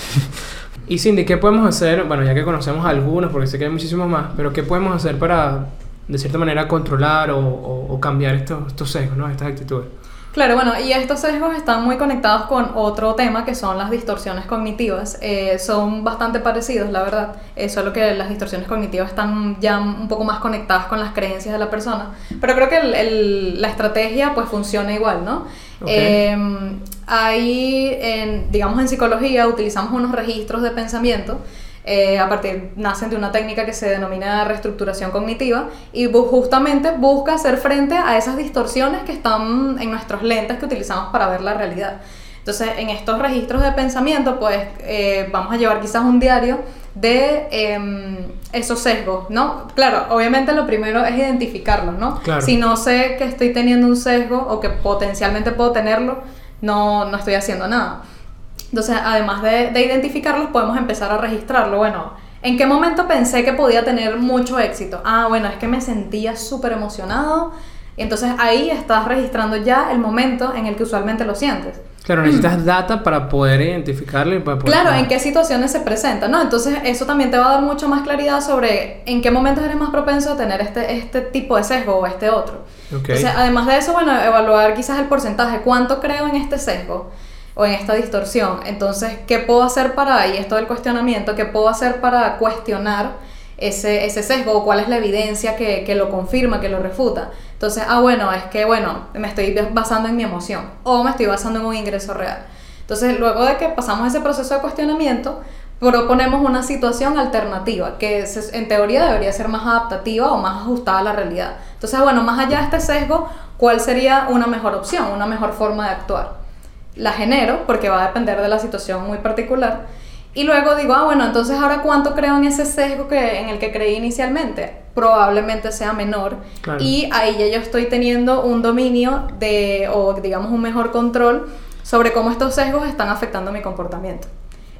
Y Cindy, ¿qué podemos hacer? Bueno, ya que conocemos algunos, porque sé que hay muchísimos más, pero ¿qué podemos hacer para, de cierta manera, controlar o, o- o cambiar estos, estos sesgos, ¿no? estas actitudes? Claro, bueno, y estos sesgos están muy conectados con otro tema que son las distorsiones cognitivas. Eh, son bastante parecidos, la verdad. Eh, solo que las distorsiones cognitivas están ya un poco más conectadas con las creencias de la persona. Pero creo que el- el- la estrategia pues funciona igual, ¿no? Eh, hay, en, digamos, en psicología utilizamos unos registros de pensamiento eh, a partir, nacen de una técnica que se denomina reestructuración cognitiva y bu- justamente busca hacer frente a esas distorsiones que están en nuestros lentes que utilizamos para ver la realidad. Entonces, en estos registros de pensamiento, pues eh, vamos a llevar quizás un diario de em, esos sesgos, ¿no? Claro, obviamente lo primero es identificarlos, ¿no? Claro. Si no sé que estoy teniendo un sesgo o que potencialmente puedo tenerlo, no, no estoy haciendo nada. Entonces, además de, de identificarlos, podemos empezar a registrarlo. Bueno, ¿en qué momento pensé que podía tener mucho éxito? Ah, bueno, es que me sentía súper emocionado. Y entonces ahí estás registrando ya el momento en el que usualmente lo sientes. Claro, necesitas data para poder identificarlo y para poder... Claro, en qué situaciones se presenta, ¿no? Entonces eso también te va a dar mucho más claridad sobre en qué momentos eres más propenso a tener este, este tipo de sesgo o este otro. Ok. Entonces, además de eso, bueno, evaluar quizás el porcentaje, cuánto creo en este sesgo o en esta distorsión. Entonces, ¿qué puedo hacer para, y esto del cuestionamiento, qué puedo hacer para cuestionar ese, ese sesgo o cuál es la evidencia que, que lo confirma, que lo refuta? Entonces, ah, bueno, es que, bueno, me estoy basando en mi emoción o me estoy basando en un ingreso real. Entonces, luego de que pasamos ese proceso de cuestionamiento, proponemos una situación alternativa que se- en teoría debería ser más adaptativa o más ajustada a la realidad. Entonces, bueno, más allá de este sesgo, ¿cuál sería una mejor opción, una mejor forma de actuar? La genero porque va a depender de la situación muy particular. Y luego digo, ah, bueno, entonces ahora cuánto creo en ese sesgo que, en el que creí inicialmente. Probablemente sea menor. Claro. Y ahí ya yo estoy teniendo un dominio de, o digamos un mejor control sobre cómo estos sesgos están afectando mi comportamiento.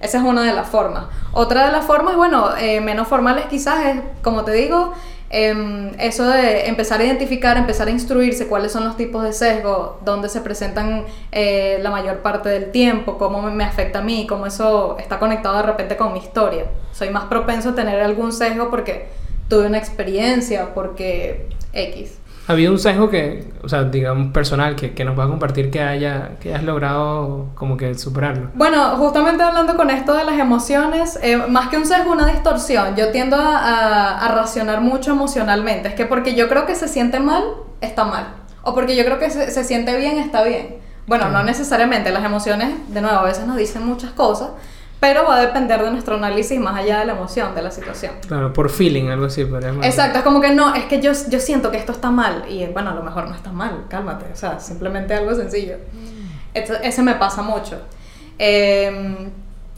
Esa es una de las formas. Otra de las formas, bueno, eh, menos formales quizás es, como te digo, em, eso de empezar a identificar, empezar a instruirse cuáles son los tipos de sesgo, dónde se presentan eh, la mayor parte del tiempo, cómo me afecta a mí, cómo eso está conectado de repente con mi historia. Soy más propenso a tener algún sesgo porque tuve una experiencia, porque X. ¿Ha habido un sesgo que, o sea, digamos, personal, que, que nos va a compartir que haya, que hayas logrado como que superarlo? Bueno, justamente hablando con esto de las emociones, eh, más que un sesgo, una distorsión. Yo tiendo a, a- a racionar mucho emocionalmente. Es que porque yo creo que se siente mal, está mal. O porque yo creo que se, se siente bien, está bien. Bueno, no necesariamente. Las emociones, de nuevo, a veces nos dicen muchas cosas, pero va a depender de nuestro análisis más allá de la emoción, de la situación. Claro, por feeling, algo así. podríamos decir. Exacto, es como que no, es que yo, yo siento que esto está mal. Y bueno, a lo mejor no está mal, cálmate. O sea, simplemente algo sencillo. Esto- ese me pasa mucho. Eh,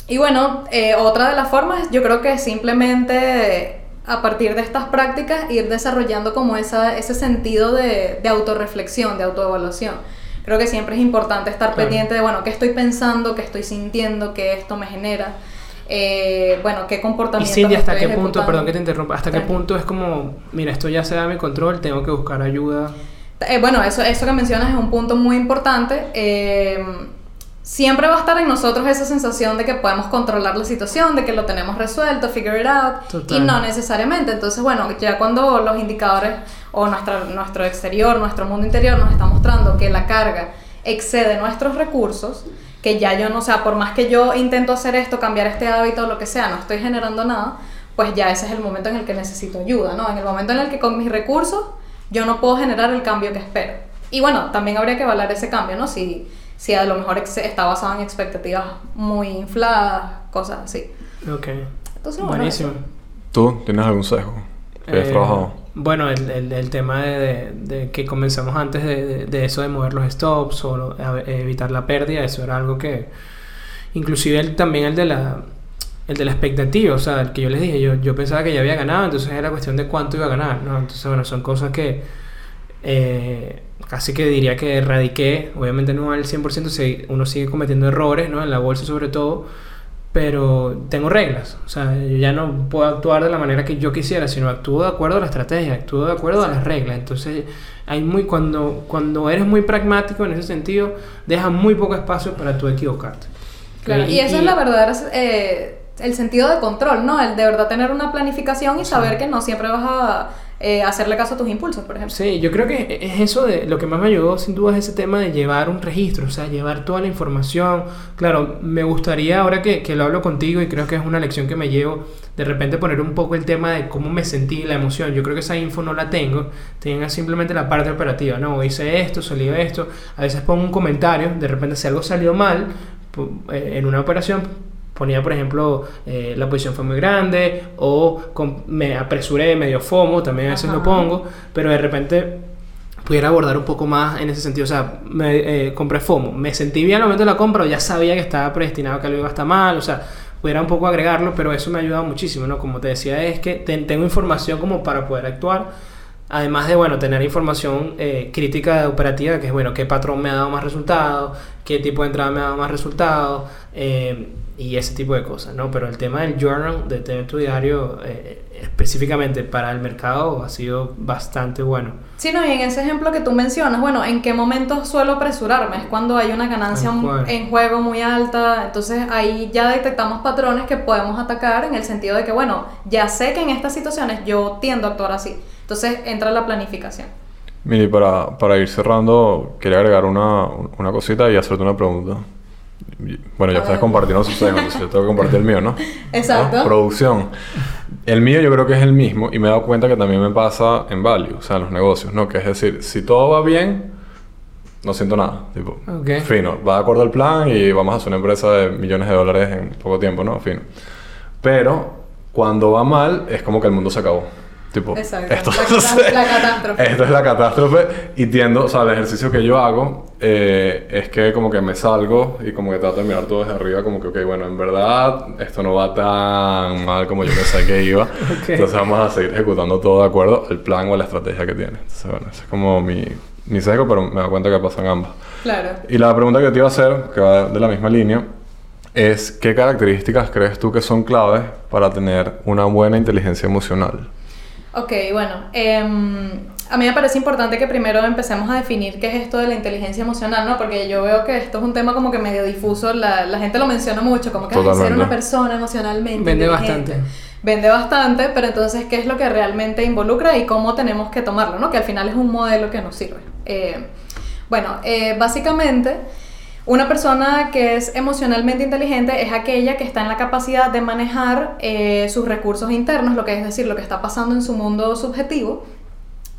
y bueno, eh, otra de las formas, yo creo que es simplemente a partir de estas prácticas ir desarrollando como esa, ese sentido de, de autorreflexión, de autoevaluación. Creo que siempre es importante estar Claro. pendiente de, bueno, qué estoy pensando, qué estoy sintiendo, qué esto me genera. Eh, bueno, qué Y comportamiento Cindy, ¿hasta qué punto, perdón que te interrumpa, hasta qué punto es como, mira, esto ya se da a mi control, tengo que buscar ayuda? Eh, bueno, eso, eso que mencionas es un punto muy importante. Eh, siempre va a estar en nosotros esa sensación de que podemos controlar la situación, de que lo tenemos resuelto, figure it out, Total. y no necesariamente. Entonces, bueno, ya cuando los indicadores o nuestra, nuestro exterior, nuestro mundo interior nos está mostrando que la carga excede nuestros recursos, que ya yo no, o sea, por más que yo intento hacer esto, cambiar este hábito o lo que sea, no estoy generando nada, pues ya ese es el momento en el que necesito ayuda, ¿no? En el momento en el que con mis recursos yo no puedo generar el cambio que espero. Y bueno, también habría que evaluar ese cambio, ¿no? Si, si a lo mejor está basado en expectativas muy infladas, cosas así. Ok. Entonces, bueno, Buenísimo. eso. ¿Tú tienes algún sesgo que hayas Eh, trabajado? Bueno, el, el, el tema de, de- de que comenzamos antes de, de- de eso de mover los stops o lo- a- evitar la pérdida, eso era algo que... Inclusive el- también el de la... El de la expectativa, o sea, el que yo les dije, yo, yo pensaba que ya había ganado, entonces era cuestión de cuánto iba a ganar, ¿no? Entonces, bueno, son cosas que eh, casi que diría que erradiqué, obviamente no al 100%, si uno sigue cometiendo errores, ¿no? En la bolsa sobre todo, pero tengo reglas, o sea, yo ya no puedo actuar de la manera que yo quisiera, sino actúo de acuerdo a la estrategia, actúo de acuerdo a las reglas, entonces hay muy cuando cuando eres muy pragmático en ese sentido, deja muy poco espacio para tú equivocarte. Claro, y, eso es la verdadera eh, el sentido de control, ¿no? El de verdad tener una planificación y saber que no siempre vas a eh, hacerle caso a tus impulsos, por ejemplo. Sí, yo creo que es eso de lo que más me ayudó sin duda es ese tema de llevar un registro, o sea, llevar toda la información. Claro, me gustaría ahora que, que lo hablo contigo y creo que es una lección que me llevo, de repente poner un poco el tema de cómo me sentí, la emoción. Yo creo que esa info no la tengo, tenga simplemente la parte operativa, ¿no? Hice esto, salió esto, a veces pongo un comentario, de repente si algo salió mal eh, en una operación, ponía, por ejemplo, eh, la posición fue muy grande o me apresuré, medio FOMO, también a veces lo pongo, pero de repente pudiera abordar un poco más en ese sentido. O sea, me eh, compré FOMO, me sentí bien al momento de la compra, ya sabía que estaba predestinado que algo iba a estar mal, o sea, pudiera un poco agregarlo, pero eso me ha ayudado muchísimo, ¿no? Como te decía, es que tengo información como para poder actuar. Además de, bueno, tener información eh, crítica operativa, que es, bueno, qué patrón me ha dado más resultados, qué tipo de entrada me ha dado más resultados, eh, y ese tipo de cosas, ¿no? Pero el tema del journal, de tener tu diario eh, específicamente para el mercado ha sido bastante bueno. Sí, no, y en ese ejemplo que tú mencionas, bueno, ¿en qué momento suelo apresurarme? Es cuando hay una ganancia en juego. muy alta, entonces ahí ya detectamos patrones que podemos atacar en el sentido de que, bueno, ya sé que en estas situaciones yo tiendo a actuar así, entonces entra la planificación. Miri, para, para ir cerrando, quería agregar una, una cosita y hacerte una pregunta. Bueno, ya estás compartiendo sus entonces yo tengo que compartir el mío, ¿no? Exacto. Producción. El mío yo creo que es el mismo y me he dado cuenta que también me pasa en value, o sea, en los negocios, ¿no? Que es decir, si todo va bien, no siento nada. Tipo, fino, va de acuerdo al plan y vamos a hacer una empresa de millones de dólares en poco tiempo, ¿no? Fino. Pero cuando va mal, es como que el mundo se acabó. Tipo, Exacto. Esto, la, catástrofe. Esto es la catástrofe. Y tiendo, o sea, el ejercicio que yo hago eh, es que como que me salgo y como que trato de mirar todo desde arriba, como que, ok, bueno, en verdad esto no va tan mal como yo pensé que iba. Entonces vamos a seguir ejecutando todo de acuerdo al plan o a la estrategia que tiene. Entonces, bueno, ese es como mi, mi sesgo, pero me da cuenta que pasan ambas. Claro. Y la pregunta que te iba a hacer, que va de la misma línea, es ¿qué características crees tú que son claves para tener una buena inteligencia emocional? Ok, bueno, em, a mí me parece importante que primero empecemos a definir qué es esto de la inteligencia emocional, ¿no? Porque yo veo que esto es un tema como que medio difuso, la, la gente lo menciona mucho, como que ser una persona emocionalmente. Vende bastante. Vende bastante, pero entonces, ¿qué es lo que realmente involucra y cómo tenemos que tomarlo, ¿no? Que al final es un modelo que nos sirve. Eh, bueno, eh, básicamente una persona que es emocionalmente inteligente es aquella que está en la capacidad de manejar eh, sus recursos internos, lo que es decir, lo que está pasando en su mundo subjetivo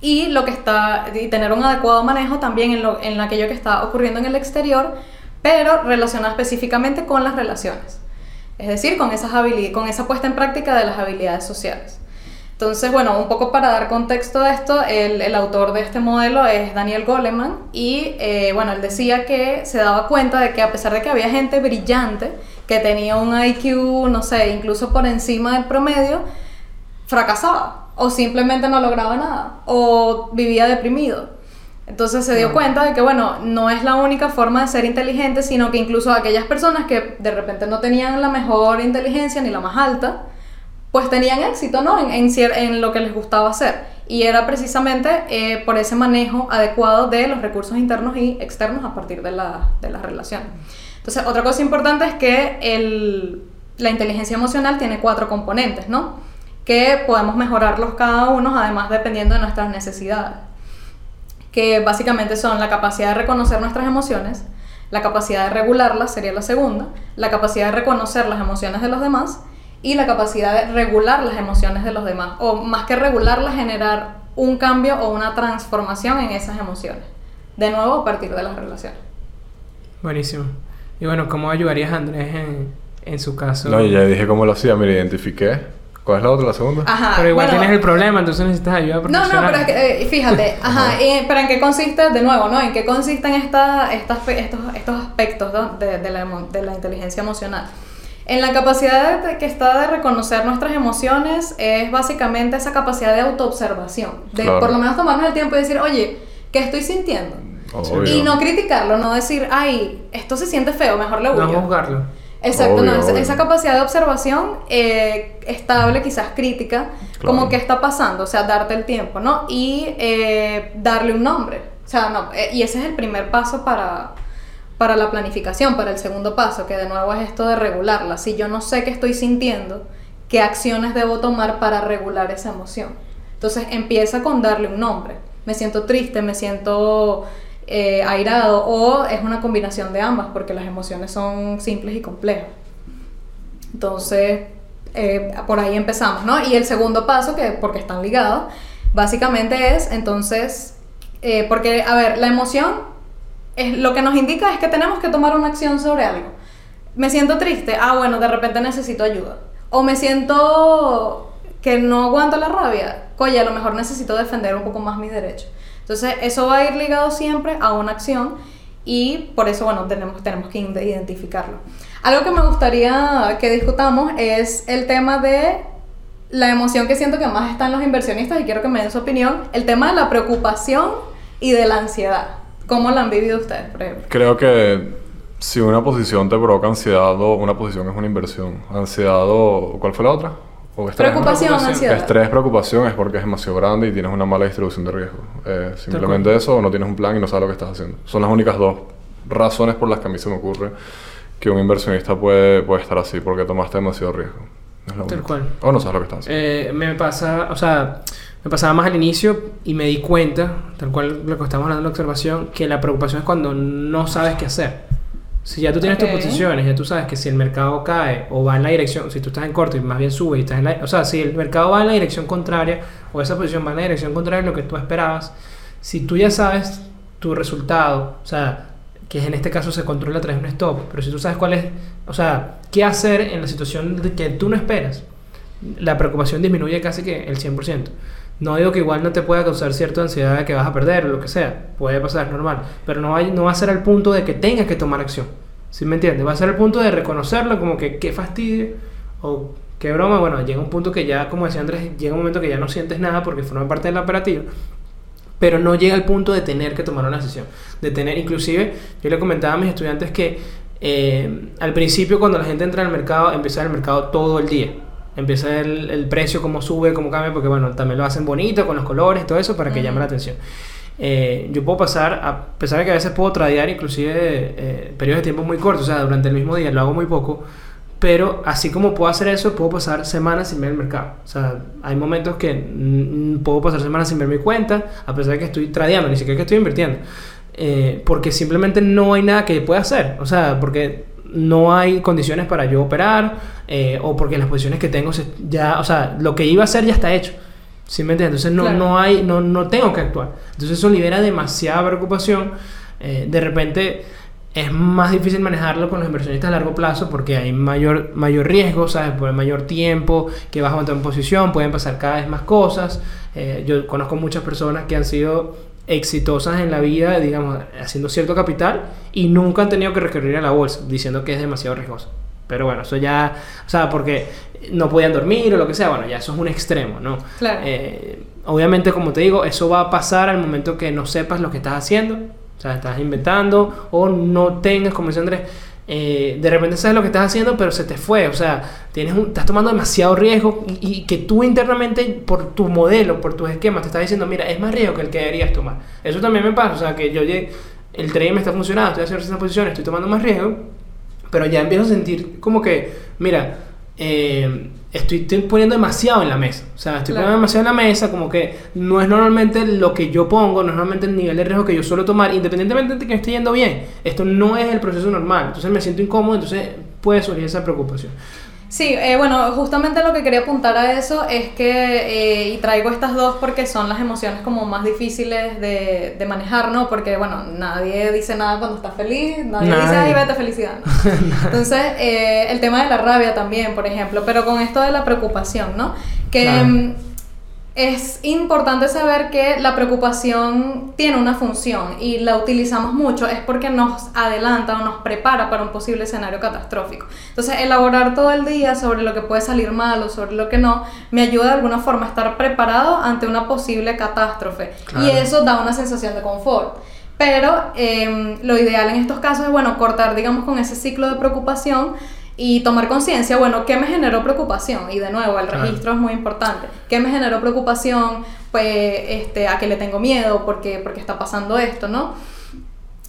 y lo que está y tener un adecuado manejo también en, lo, en aquello que está ocurriendo en el exterior, pero relacionado específicamente con las relaciones. Es decir, con, esas con esa puesta en práctica de las habilidades sociales. Entonces, bueno, un poco para dar contexto a esto, el, el autor de este modelo es Daniel Goleman y, eh, bueno, él decía que se daba cuenta de que a pesar de que había gente brillante, que tenía un IQ, no sé, incluso por encima del promedio, fracasaba o simplemente no lograba nada o vivía deprimido. Entonces se dio cuenta de que, bueno, no es la única forma de ser inteligente, sino que incluso aquellas personas que de repente no tenían la mejor inteligencia ni la más alta, pues tenían éxito, ¿no? En, en, en, lo que les gustaba hacer. Y era precisamente eh, por ese manejo adecuado de los recursos internos y externos a partir de la, de la relación. Entonces, otra cosa importante es que el, la inteligencia emocional tiene cuatro componentes, ¿no? Que podemos mejorarlos cada uno, además dependiendo de nuestras necesidades. Que básicamente son la capacidad de reconocer nuestras emociones, la capacidad de regularlas sería la segunda, la capacidad de reconocer las emociones de los demás y la capacidad de regular las emociones de los demás, o más que regularlas, generar un cambio o una transformación en esas emociones. De nuevo, a partir de las relaciones. Buenísimo. Y bueno, ¿cómo ayudarías a Andrés en, en su caso? No, ya dije cómo lo hacía, me identifiqué. ¿Cuál es la otra, la segunda? Ajá, pero igual tienes el problema, entonces necesitas ayuda profesional. No, no, pero es que, eh, fíjate, ajá, pero ¿en qué consiste, de nuevo, ¿no? ¿En qué consisten esta, estas, estos, estos aspectos de, de, la, de la inteligencia emocional? En la capacidad que está de reconocer nuestras emociones es básicamente esa capacidad de autoobservación, de por lo menos tomarnos el tiempo y decir, oye, ¿qué estoy sintiendo? Obvio. Y no criticarlo, no decir, ay, esto se siente feo, mejor le No huyo. juzgarlo. Exacto, Obvio, no, esa, obvio. esa capacidad de observación eh, estable, quizás crítica, Claro. como qué está pasando, o sea, darte el tiempo, ¿no? Y eh, darle un nombre, o sea, no, eh, y ese es el primer paso para, para la planificación, para el segundo paso, que de nuevo es esto de regularla. Si yo no sé qué estoy sintiendo, ¿qué acciones debo tomar para regular esa emoción? Entonces empieza con darle un nombre. Me siento triste, me siento eh, airado o es una combinación de ambas porque las emociones son simples y complejas. Entonces, eh, por ahí empezamos, ¿no? Y el segundo paso, que porque están ligados, básicamente es entonces, eh, porque, a ver, la emoción es, lo que nos indica es que tenemos que tomar una acción sobre algo. Me siento triste, ah, bueno, de repente necesito ayuda. O me siento que no aguanto la rabia, coye, a lo mejor necesito defender un poco más mis derechos. Entonces, eso va a ir ligado siempre a una acción y por eso, bueno, tenemos, tenemos que ide- identificarlo. Algo que me gustaría que discutamos es el tema de la emoción que siento que más están los inversionistas y quiero que me den su opinión, el tema de la preocupación y de la ansiedad. ¿Cómo la han vivido ustedes, por ejemplo? Creo que si una posición te provoca ansiedad o una posición es una inversión. Ansiedad o... ¿Cuál fue la otra? ¿O estrés? Preocupación, preocupación. ansiedad. Estrés, preocupación es porque es demasiado grande y tienes una mala distribución de riesgo. Eh, simplemente eso o no tienes un plan y no sabes lo que estás haciendo. Son las únicas dos razones por las que a mí se me ocurre que un inversionista puede, puede estar así, porque tomaste demasiado riesgo. Es la Tal única. cual. O no sabes lo que estás haciendo. Eh, me pasa, o sea, me pasaba más al inicio y me di cuenta, tal cual lo que estamos hablando de la observación, que la preocupación es cuando no sabes qué hacer. Si ya tú tienes Ok. tus posiciones, ya tú sabes que si el mercado cae o va en la dirección, si tú estás en corto y más bien sube y estás en la... O sea, si el mercado va en la dirección contraria o esa posición va en la dirección contraria a lo que tú esperabas, si tú ya sabes tu resultado, o sea, que en este caso se controla a través de un stop, pero si tú sabes cuál es, o sea, qué hacer en la situación que tú no esperas, la preocupación disminuye casi que el 100%. No digo que igual no te pueda causar cierta ansiedad de que vas a perder o lo que sea, puede pasar, normal, pero no va, no va a ser al punto de que tengas que tomar acción. ¿Sí me entiendes? Va a ser el punto de reconocerlo como que qué fastidio o qué broma. Bueno, llega un punto que ya, como decía Andrés, llega un momento que ya no sientes nada porque forma parte del operativo pero no llega al punto de tener que tomar una decisión. De tener, inclusive, yo le comentaba a mis estudiantes que eh, al principio cuando la gente entra al mercado, empieza el mercado todo el día. Empieza el, el precio, cómo sube, cómo cambia, porque bueno, también lo hacen bonito con los colores, todo eso, para que Ujú. llame la atención. Eh, yo puedo pasar, a pesar de que a veces puedo tradear inclusive eh, periodos de tiempo muy cortos, o sea, durante el mismo día lo hago muy poco, pero así como puedo hacer eso, puedo pasar semanas sin ver el mercado. O sea, hay momentos que puedo pasar semanas sin ver mi cuenta, a pesar de que estoy tradeando, ni siquiera que estoy invirtiendo. Eh, porque simplemente no hay nada que pueda hacer. O sea, porque no hay condiciones para yo operar, eh, o porque las posiciones que tengo se- ya, o sea, lo que iba a hacer ya está hecho. ¿Sí me entiendes? Entonces no, Claro. no hay, no, no tengo que actuar. Entonces eso libera demasiada preocupación. Eh, de repente es más difícil manejarlo con los inversionistas a largo plazo porque hay mayor, mayor riesgo, ¿sabes? Por el mayor tiempo que vas a aguantar en posición, pueden pasar cada vez más cosas. Eh, yo conozco muchas personas que han sido exitosas en la vida, digamos, haciendo cierto capital y nunca han tenido que recurrir a la bolsa, diciendo que es demasiado riesgoso. Pero bueno, eso ya, o sea, porque no podían dormir o lo que sea, bueno, ya eso es un extremo, ¿no? Claro. Eh, obviamente, como te digo, eso va a pasar al momento que no sepas lo que estás haciendo, o sea, estás inventando o no tengas, como dice Andrés, eh, de repente sabes lo que estás haciendo, pero se te fue, o sea, tienes estás tomando demasiado riesgo y, que tú internamente, por tu modelo, por tus esquemas, te estás diciendo, mira, es más riesgo que el que deberías tomar. Eso también me pasa, o sea, que yo el trading me está funcionando, estoy haciendo esta posición, estoy tomando más riesgo, pero ya empiezo a sentir como que, mira, eh, estoy, estoy poniendo demasiado en la mesa. O sea, estoy Claro. poniendo demasiado en la mesa, como que no es normalmente lo que yo pongo, no es normalmente el nivel de riesgo que yo suelo tomar, independientemente de que me esté yendo bien. Esto no es el proceso normal. Entonces me siento incómodo, entonces puede surgir esa preocupación. Sí, eh, bueno, justamente lo que quería apuntar a eso es que, eh, y traigo estas dos porque son las emociones como más difíciles de, de manejar, ¿no? Porque, bueno, nadie dice nada cuando está feliz, nadie, dice, Nadie. ay, vete felicidad. ¿no? Entonces, eh, el tema de la rabia también, por ejemplo, pero con esto de la preocupación, ¿no? Que Claro. Es importante saber que la preocupación tiene una función y la utilizamos mucho es porque nos adelanta o nos prepara para un posible escenario catastrófico. Entonces, elaborar todo el día sobre lo que puede salir mal o sobre lo que no, me ayuda de alguna forma a estar preparado ante una posible catástrofe. Y eso da una sensación de confort. Pero em, lo ideal en estos casos es, bueno, cortar, digamos, con ese ciclo de preocupación y tomar conciencia, bueno, ¿qué me generó preocupación? Y de nuevo, el registro es muy importante. ¿Qué me generó preocupación? Pues, este, ¿a qué le tengo miedo? ¿Por qué, porque está pasando esto, no?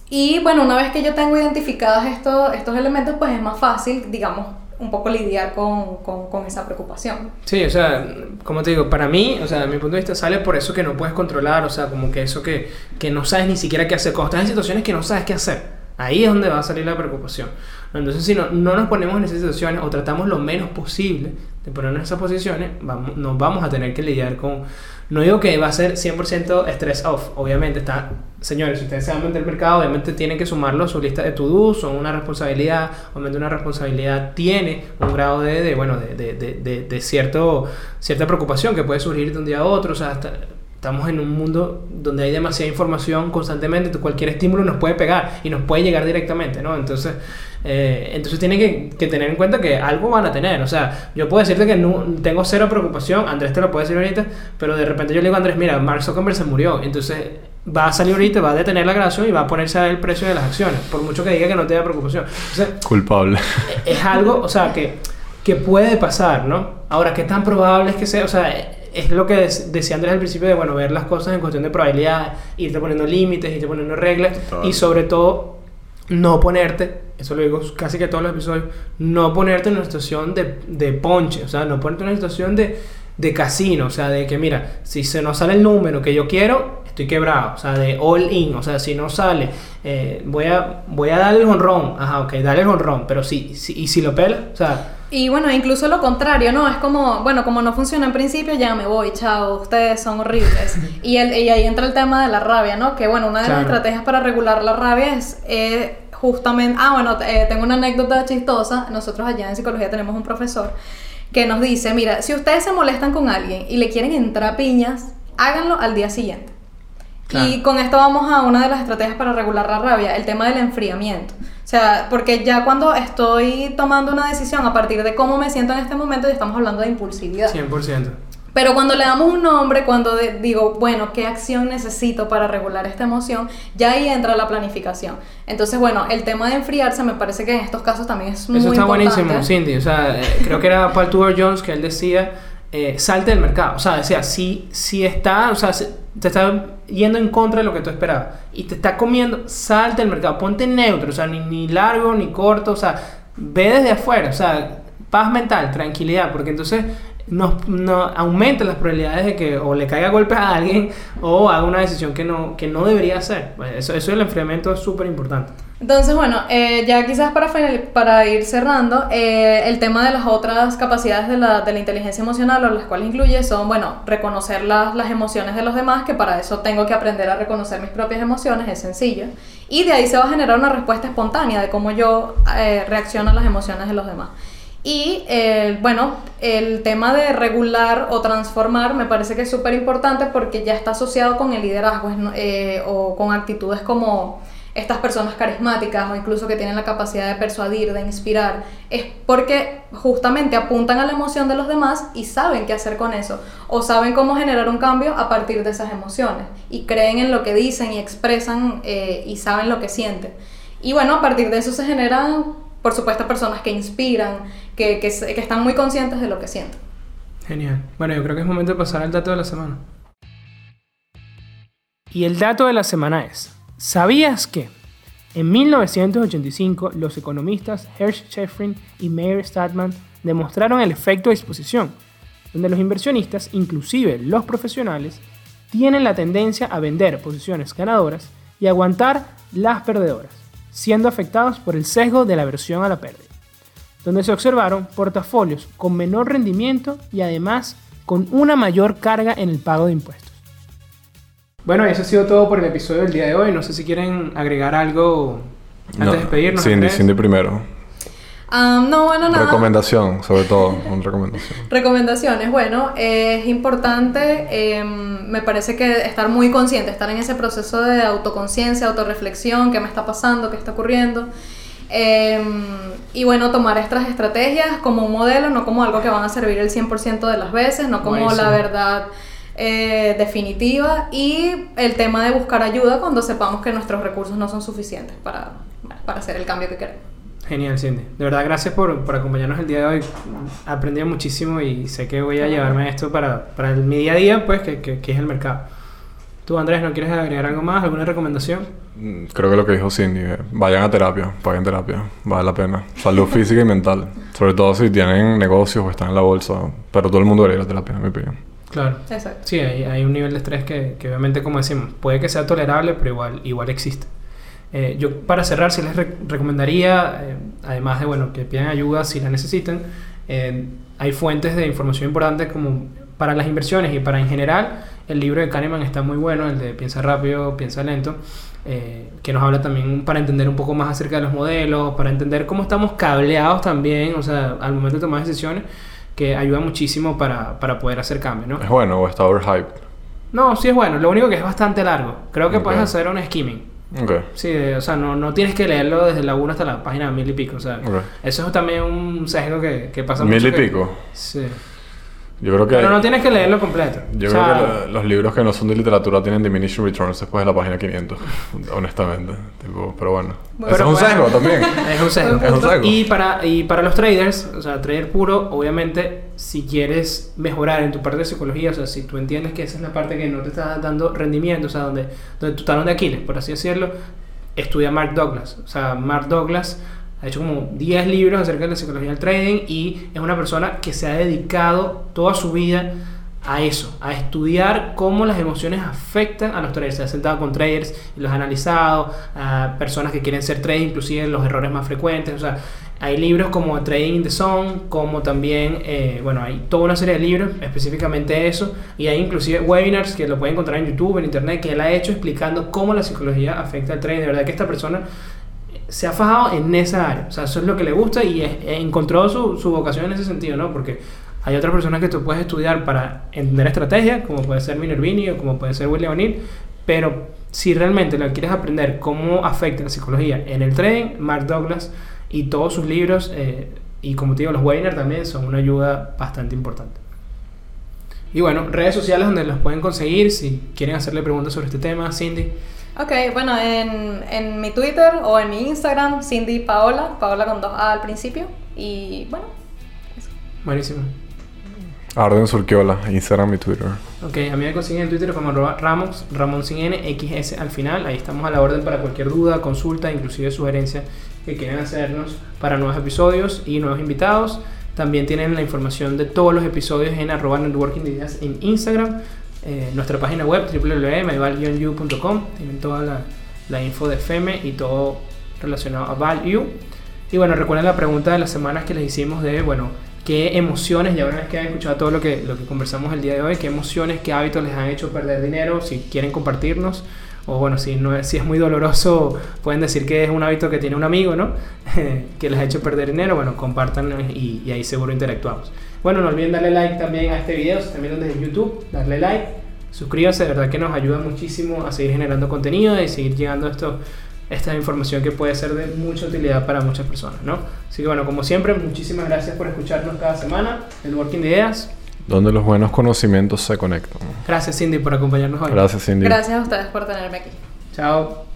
Y bueno, una vez que yo tengo identificados estos, estos elementos, pues es más fácil, digamos, un poco lidiar con, con, con, esa preocupación. Sí, o sea, como te digo, para mí, o sea, de mi punto de vista, sale por eso que no puedes controlar, o sea, como que eso que, que no sabes ni siquiera qué hacer, cuando estás en situaciones que no sabes qué hacer. Ahí es donde va a salir la preocupación. Entonces, si no, no nos ponemos en esas situaciones o tratamos lo menos posible de ponernos en esas posiciones, vamos, nos vamos a tener que lidiar con... No digo que va a ser 100% stress off, obviamente está... Señores, si ustedes se van a meter al mercado, obviamente tienen que sumarlo a su lista de to-do, son una responsabilidad, obviamente una responsabilidad tiene un grado de, de bueno, de, de, de, cierto, cierta preocupación que puede surgir de un día a otro, o sea, hasta, Estamos en un mundo donde hay demasiada información constantemente, cualquier estímulo nos puede pegar y nos puede llegar directamente, ¿no? Entonces, eh, entonces tienen que, que, tener en cuenta que algo van a tener. O sea, yo puedo decirte que no, tengo cero preocupación, Andrés te lo puede decir ahorita, pero de repente yo le digo a Andrés, mira, Mark Zuckerberg se murió, entonces va a salir ahorita, va a detener la grabación y va a ponerse a ver el precio de las acciones, por mucho que diga que no tenga preocupación. Culpable. Es algo, o sea, que, que puede pasar, ¿no? Ahora, ¿qué tan probable es que sea? O sea, es lo que decía Andrés al principio de, bueno, ver las cosas en cuestión de probabilidad, irte poniendo límites, irte poniendo reglas y sobre todo no ponerte, eso lo digo casi que todos los episodios, no ponerte en una situación de, de ponche, o sea, no ponerte en una situación de, de casino, o sea, de que mira, si se nos sale el número que yo quiero, estoy quebrado, o sea, de all in, o sea, si no sale, eh, voy, a, voy a darle el honrón, ajá, ok, dale el honrón, pero si, si, y si lo pela, o sea y bueno, incluso lo contrario, ¿no? Es como, bueno, como no funciona en principio, ya me voy, chao, ustedes son horribles. y, el, y ahí entra el tema de la rabia, ¿no? Que bueno, una de las estrategias para regular la rabia es eh, justamente, ah, bueno, eh, tengo una anécdota chistosa, nosotros allá en psicología tenemos un profesor que nos dice, mira, si ustedes se molestan con alguien y le quieren entrar piñas, háganlo al día siguiente. Y con esto vamos a una de las estrategias para regular la rabia, el tema del enfriamiento. O sea, porque ya cuando estoy tomando una decisión a partir de cómo me siento en este momento, ya estamos hablando de impulsividad. 100%. Pero cuando le damos un nombre, cuando digo, bueno, ¿qué acción necesito para regular esta emoción? Ya ahí entra la planificación. Entonces, bueno, el tema de enfriarse me parece que en estos casos también es muy Eso está importante. buenísimo, Cindy. O sea, eh, creo que era Paul Tudor Jones que él decía, eh, salte del mercado. O sea, decía, si, si está, o sea, te está yendo en contra de lo que tú esperabas y te está comiendo, salte del mercado, ponte neutro, o sea, ni, ni largo ni corto, o sea, ve desde afuera, o sea, paz mental, tranquilidad, porque entonces nos, no, aumenta las probabilidades de que o le caiga golpe a alguien o haga una decisión que no, que no debería hacer. Eso, eso del enfriamiento es súper importante. Entonces, bueno, eh, ya quizás para, para ir cerrando, eh, el tema de las otras capacidades de la, de la, inteligencia emocional, o las cuales incluye, son, bueno, reconocer las, las emociones de los demás, que para eso tengo que aprender a reconocer mis propias emociones, es sencillo. Y de ahí se va a generar una respuesta espontánea de cómo yo eh, reacciono a las emociones de los demás. Y eh, bueno, el tema de regular o transformar me parece que es súper importante porque ya está asociado con el liderazgo o con actitudes como estas personas carismáticas o incluso que tienen la capacidad de persuadir, de inspirar, es porque justamente apuntan a la emoción de los demás y saben qué hacer con eso o saben cómo generar un cambio a partir de esas emociones y creen en lo que dicen y expresan eh, y saben lo que sienten. Y bueno, a partir de eso se generan por supuesto, personas que inspiran, que, que, que, están muy conscientes de lo que sienten. Genial. Bueno, yo creo que es momento de pasar al dato de la semana. Y el dato de la semana es, ¿sabías que en 1985 los economistas Hersh Sheffrin y Meyer Statman demostraron el efecto de exposición, donde los inversionistas, inclusive los profesionales, tienen la tendencia a vender posiciones ganadoras y aguantar las perdedoras? siendo afectados por el sesgo de la aversión a la pérdida, donde se observaron portafolios con menor rendimiento y además con una mayor carga en el pago de impuestos. Bueno, eso ha sido todo por el episodio del día de hoy. No sé si quieren agregar algo antes de despedirnos. Cindy, Cindy primero. Um, no, bueno, nada. Recomendación, sobre todo, una recomendación. Recomendaciones, bueno, es importante, em, me parece que estar muy consciente, estar en ese proceso de autoconciencia, autorreflexión, qué me está pasando, qué está ocurriendo. Em, y bueno, tomar estas estrategias como un modelo, no como algo que van a servir el 100% de las veces, no como Buenísimo. la verdad eh, definitiva. Y el tema de buscar ayuda cuando sepamos que nuestros recursos no son suficientes para, para hacer el cambio que queremos. Genial, Cindy. De verdad, gracias por, por acompañarnos el día de hoy. Aprendí muchísimo y sé que voy a llevarme esto para, para el- mi día a día, pues, que, que, que es el mercado. ¿Tú, Andrés, no quieres agregar algo más? ¿Alguna recomendación? Mm, Creo que lo que dijo Cindy, eh, vayan a terapia, paguen terapia, vale la pena. Salud física y mental, sobre todo si tienen negocios o están en la bolsa, pero todo el mundo debería ir a terapia, en mi opinión. Claro. Exacto. Sí, hay, hay un nivel de estrés que, que obviamente, como decimos, puede que sea tolerable, pero igual, igual existe. Eh, yo, para cerrar, sí les re- recomendaría, eh, además de bueno, que pidan ayuda si la necesitan, eh, hay fuentes de información importantes como para las inversiones y para en general. El libro de Kahneman está muy bueno, el de Piensa rápido, piensa lento, eh, que nos habla también para entender un poco más acerca de los modelos, para entender cómo estamos cableados también, o sea, al momento de tomar decisiones, que ayuda muchísimo para, para poder hacer cambios, ¿no? ¿Es bueno o está overhyped? No, sí es bueno. Lo único que es bastante largo. Creo que Ok. puedes hacer un skimming. Ok. Sí, o sea, no, no tienes que leerlo desde la 1 hasta la página mil y pico. O sea, Ok. eso es también un sesgo que, que pasa Mil mucho y que- pico. Sí. Yo creo que... Pero no tienes que leerlo completo. Yo O creo que lo- los libros que no son de literatura tienen diminishing returns después de la página 500, honestamente. Tipo, pero bueno. Es un bueno. sesgo también. Es un sesgo. Es un sesgo. Y para, y para los traders, o sea, trader puro, obviamente, si quieres mejorar en tu parte de psicología, o sea, si tú entiendes que esa es la parte que no te está dando rendimiento, o sea, donde, donde tu talón de Aquiles, por así decirlo, estudia Mark Douglas. O sea, Mark Douglas ha hecho como 10 libros acerca de la psicología del trading y es una persona que se ha dedicado toda su vida a eso, a estudiar cómo las emociones afectan a los traders. Se ha sentado con traders y los ha analizado, a personas que quieren ser traders, inclusive los errores más frecuentes. O sea, hay libros como Trading in the Zone, como también, eh, bueno, hay toda una serie de libros específicamente eso, y hay inclusive webinars que lo pueden encontrar en YouTube, en Internet, que él ha hecho explicando cómo la psicología afecta al trading. De verdad que esta persona se ha fajado en esa área. O sea, eso es lo que le gusta y es- encontró su, su vocación en ese sentido, ¿no? Porque hay otras personas que tú puedes estudiar para entender estrategia, como puede ser Minervini o como puede ser William O'Neill, pero si realmente lo quieres aprender cómo afecta la psicología en el trading, Mark Douglas y todos sus libros, eh, y como te digo, los webinars también son una ayuda bastante importante. Y bueno, redes sociales donde los pueden conseguir si quieren hacerle preguntas sobre este tema, Cindy. Ok, bueno, en, en mi Twitter o en mi Instagram, Cindy Paola, Paola con dos A al principio. Y bueno, Buenísimo. Arden Surquiola, Instagram y Twitter. Ok, a mí me consiguen en Twitter como arroba Ramos, Ramón sin N, XS al final. Ahí estamos a la orden para cualquier duda, consulta, inclusive sugerencia que quieran hacernos para nuevos episodios y nuevos invitados. También tienen la información de todos los episodios en arroba networking de ideas en Instagram. Eh, nuestra página web www.myval-u.com tienen toda la, la info de FEME y todo relacionado a Value. Y bueno, recuerden la pregunta de las semanas que les hicimos de, bueno, qué emociones, ya una vez que han escuchado todo lo que, lo que conversamos el día de hoy, qué emociones, qué hábitos les han hecho perder dinero, si quieren compartirnos, o bueno, si, no es, si es muy doloroso, pueden decir que es un hábito que tiene un amigo, ¿no? que les ha hecho perder dinero, bueno, compartan y, y ahí seguro interactuamos. Bueno, no olviden darle like también a este video, si están viendo desde YouTube, darle like, suscríbanse, de verdad que nos ayuda muchísimo a seguir generando contenido y seguir llegando a esto esta información que puede ser de mucha utilidad para muchas personas, ¿no? Así que bueno, como siempre, muchísimas gracias por escucharnos cada semana en Working de Ideas. Donde los buenos conocimientos se conectan. Gracias Cindy por acompañarnos hoy. Gracias, Cindy. gracias a ustedes por tenerme aquí. Chao.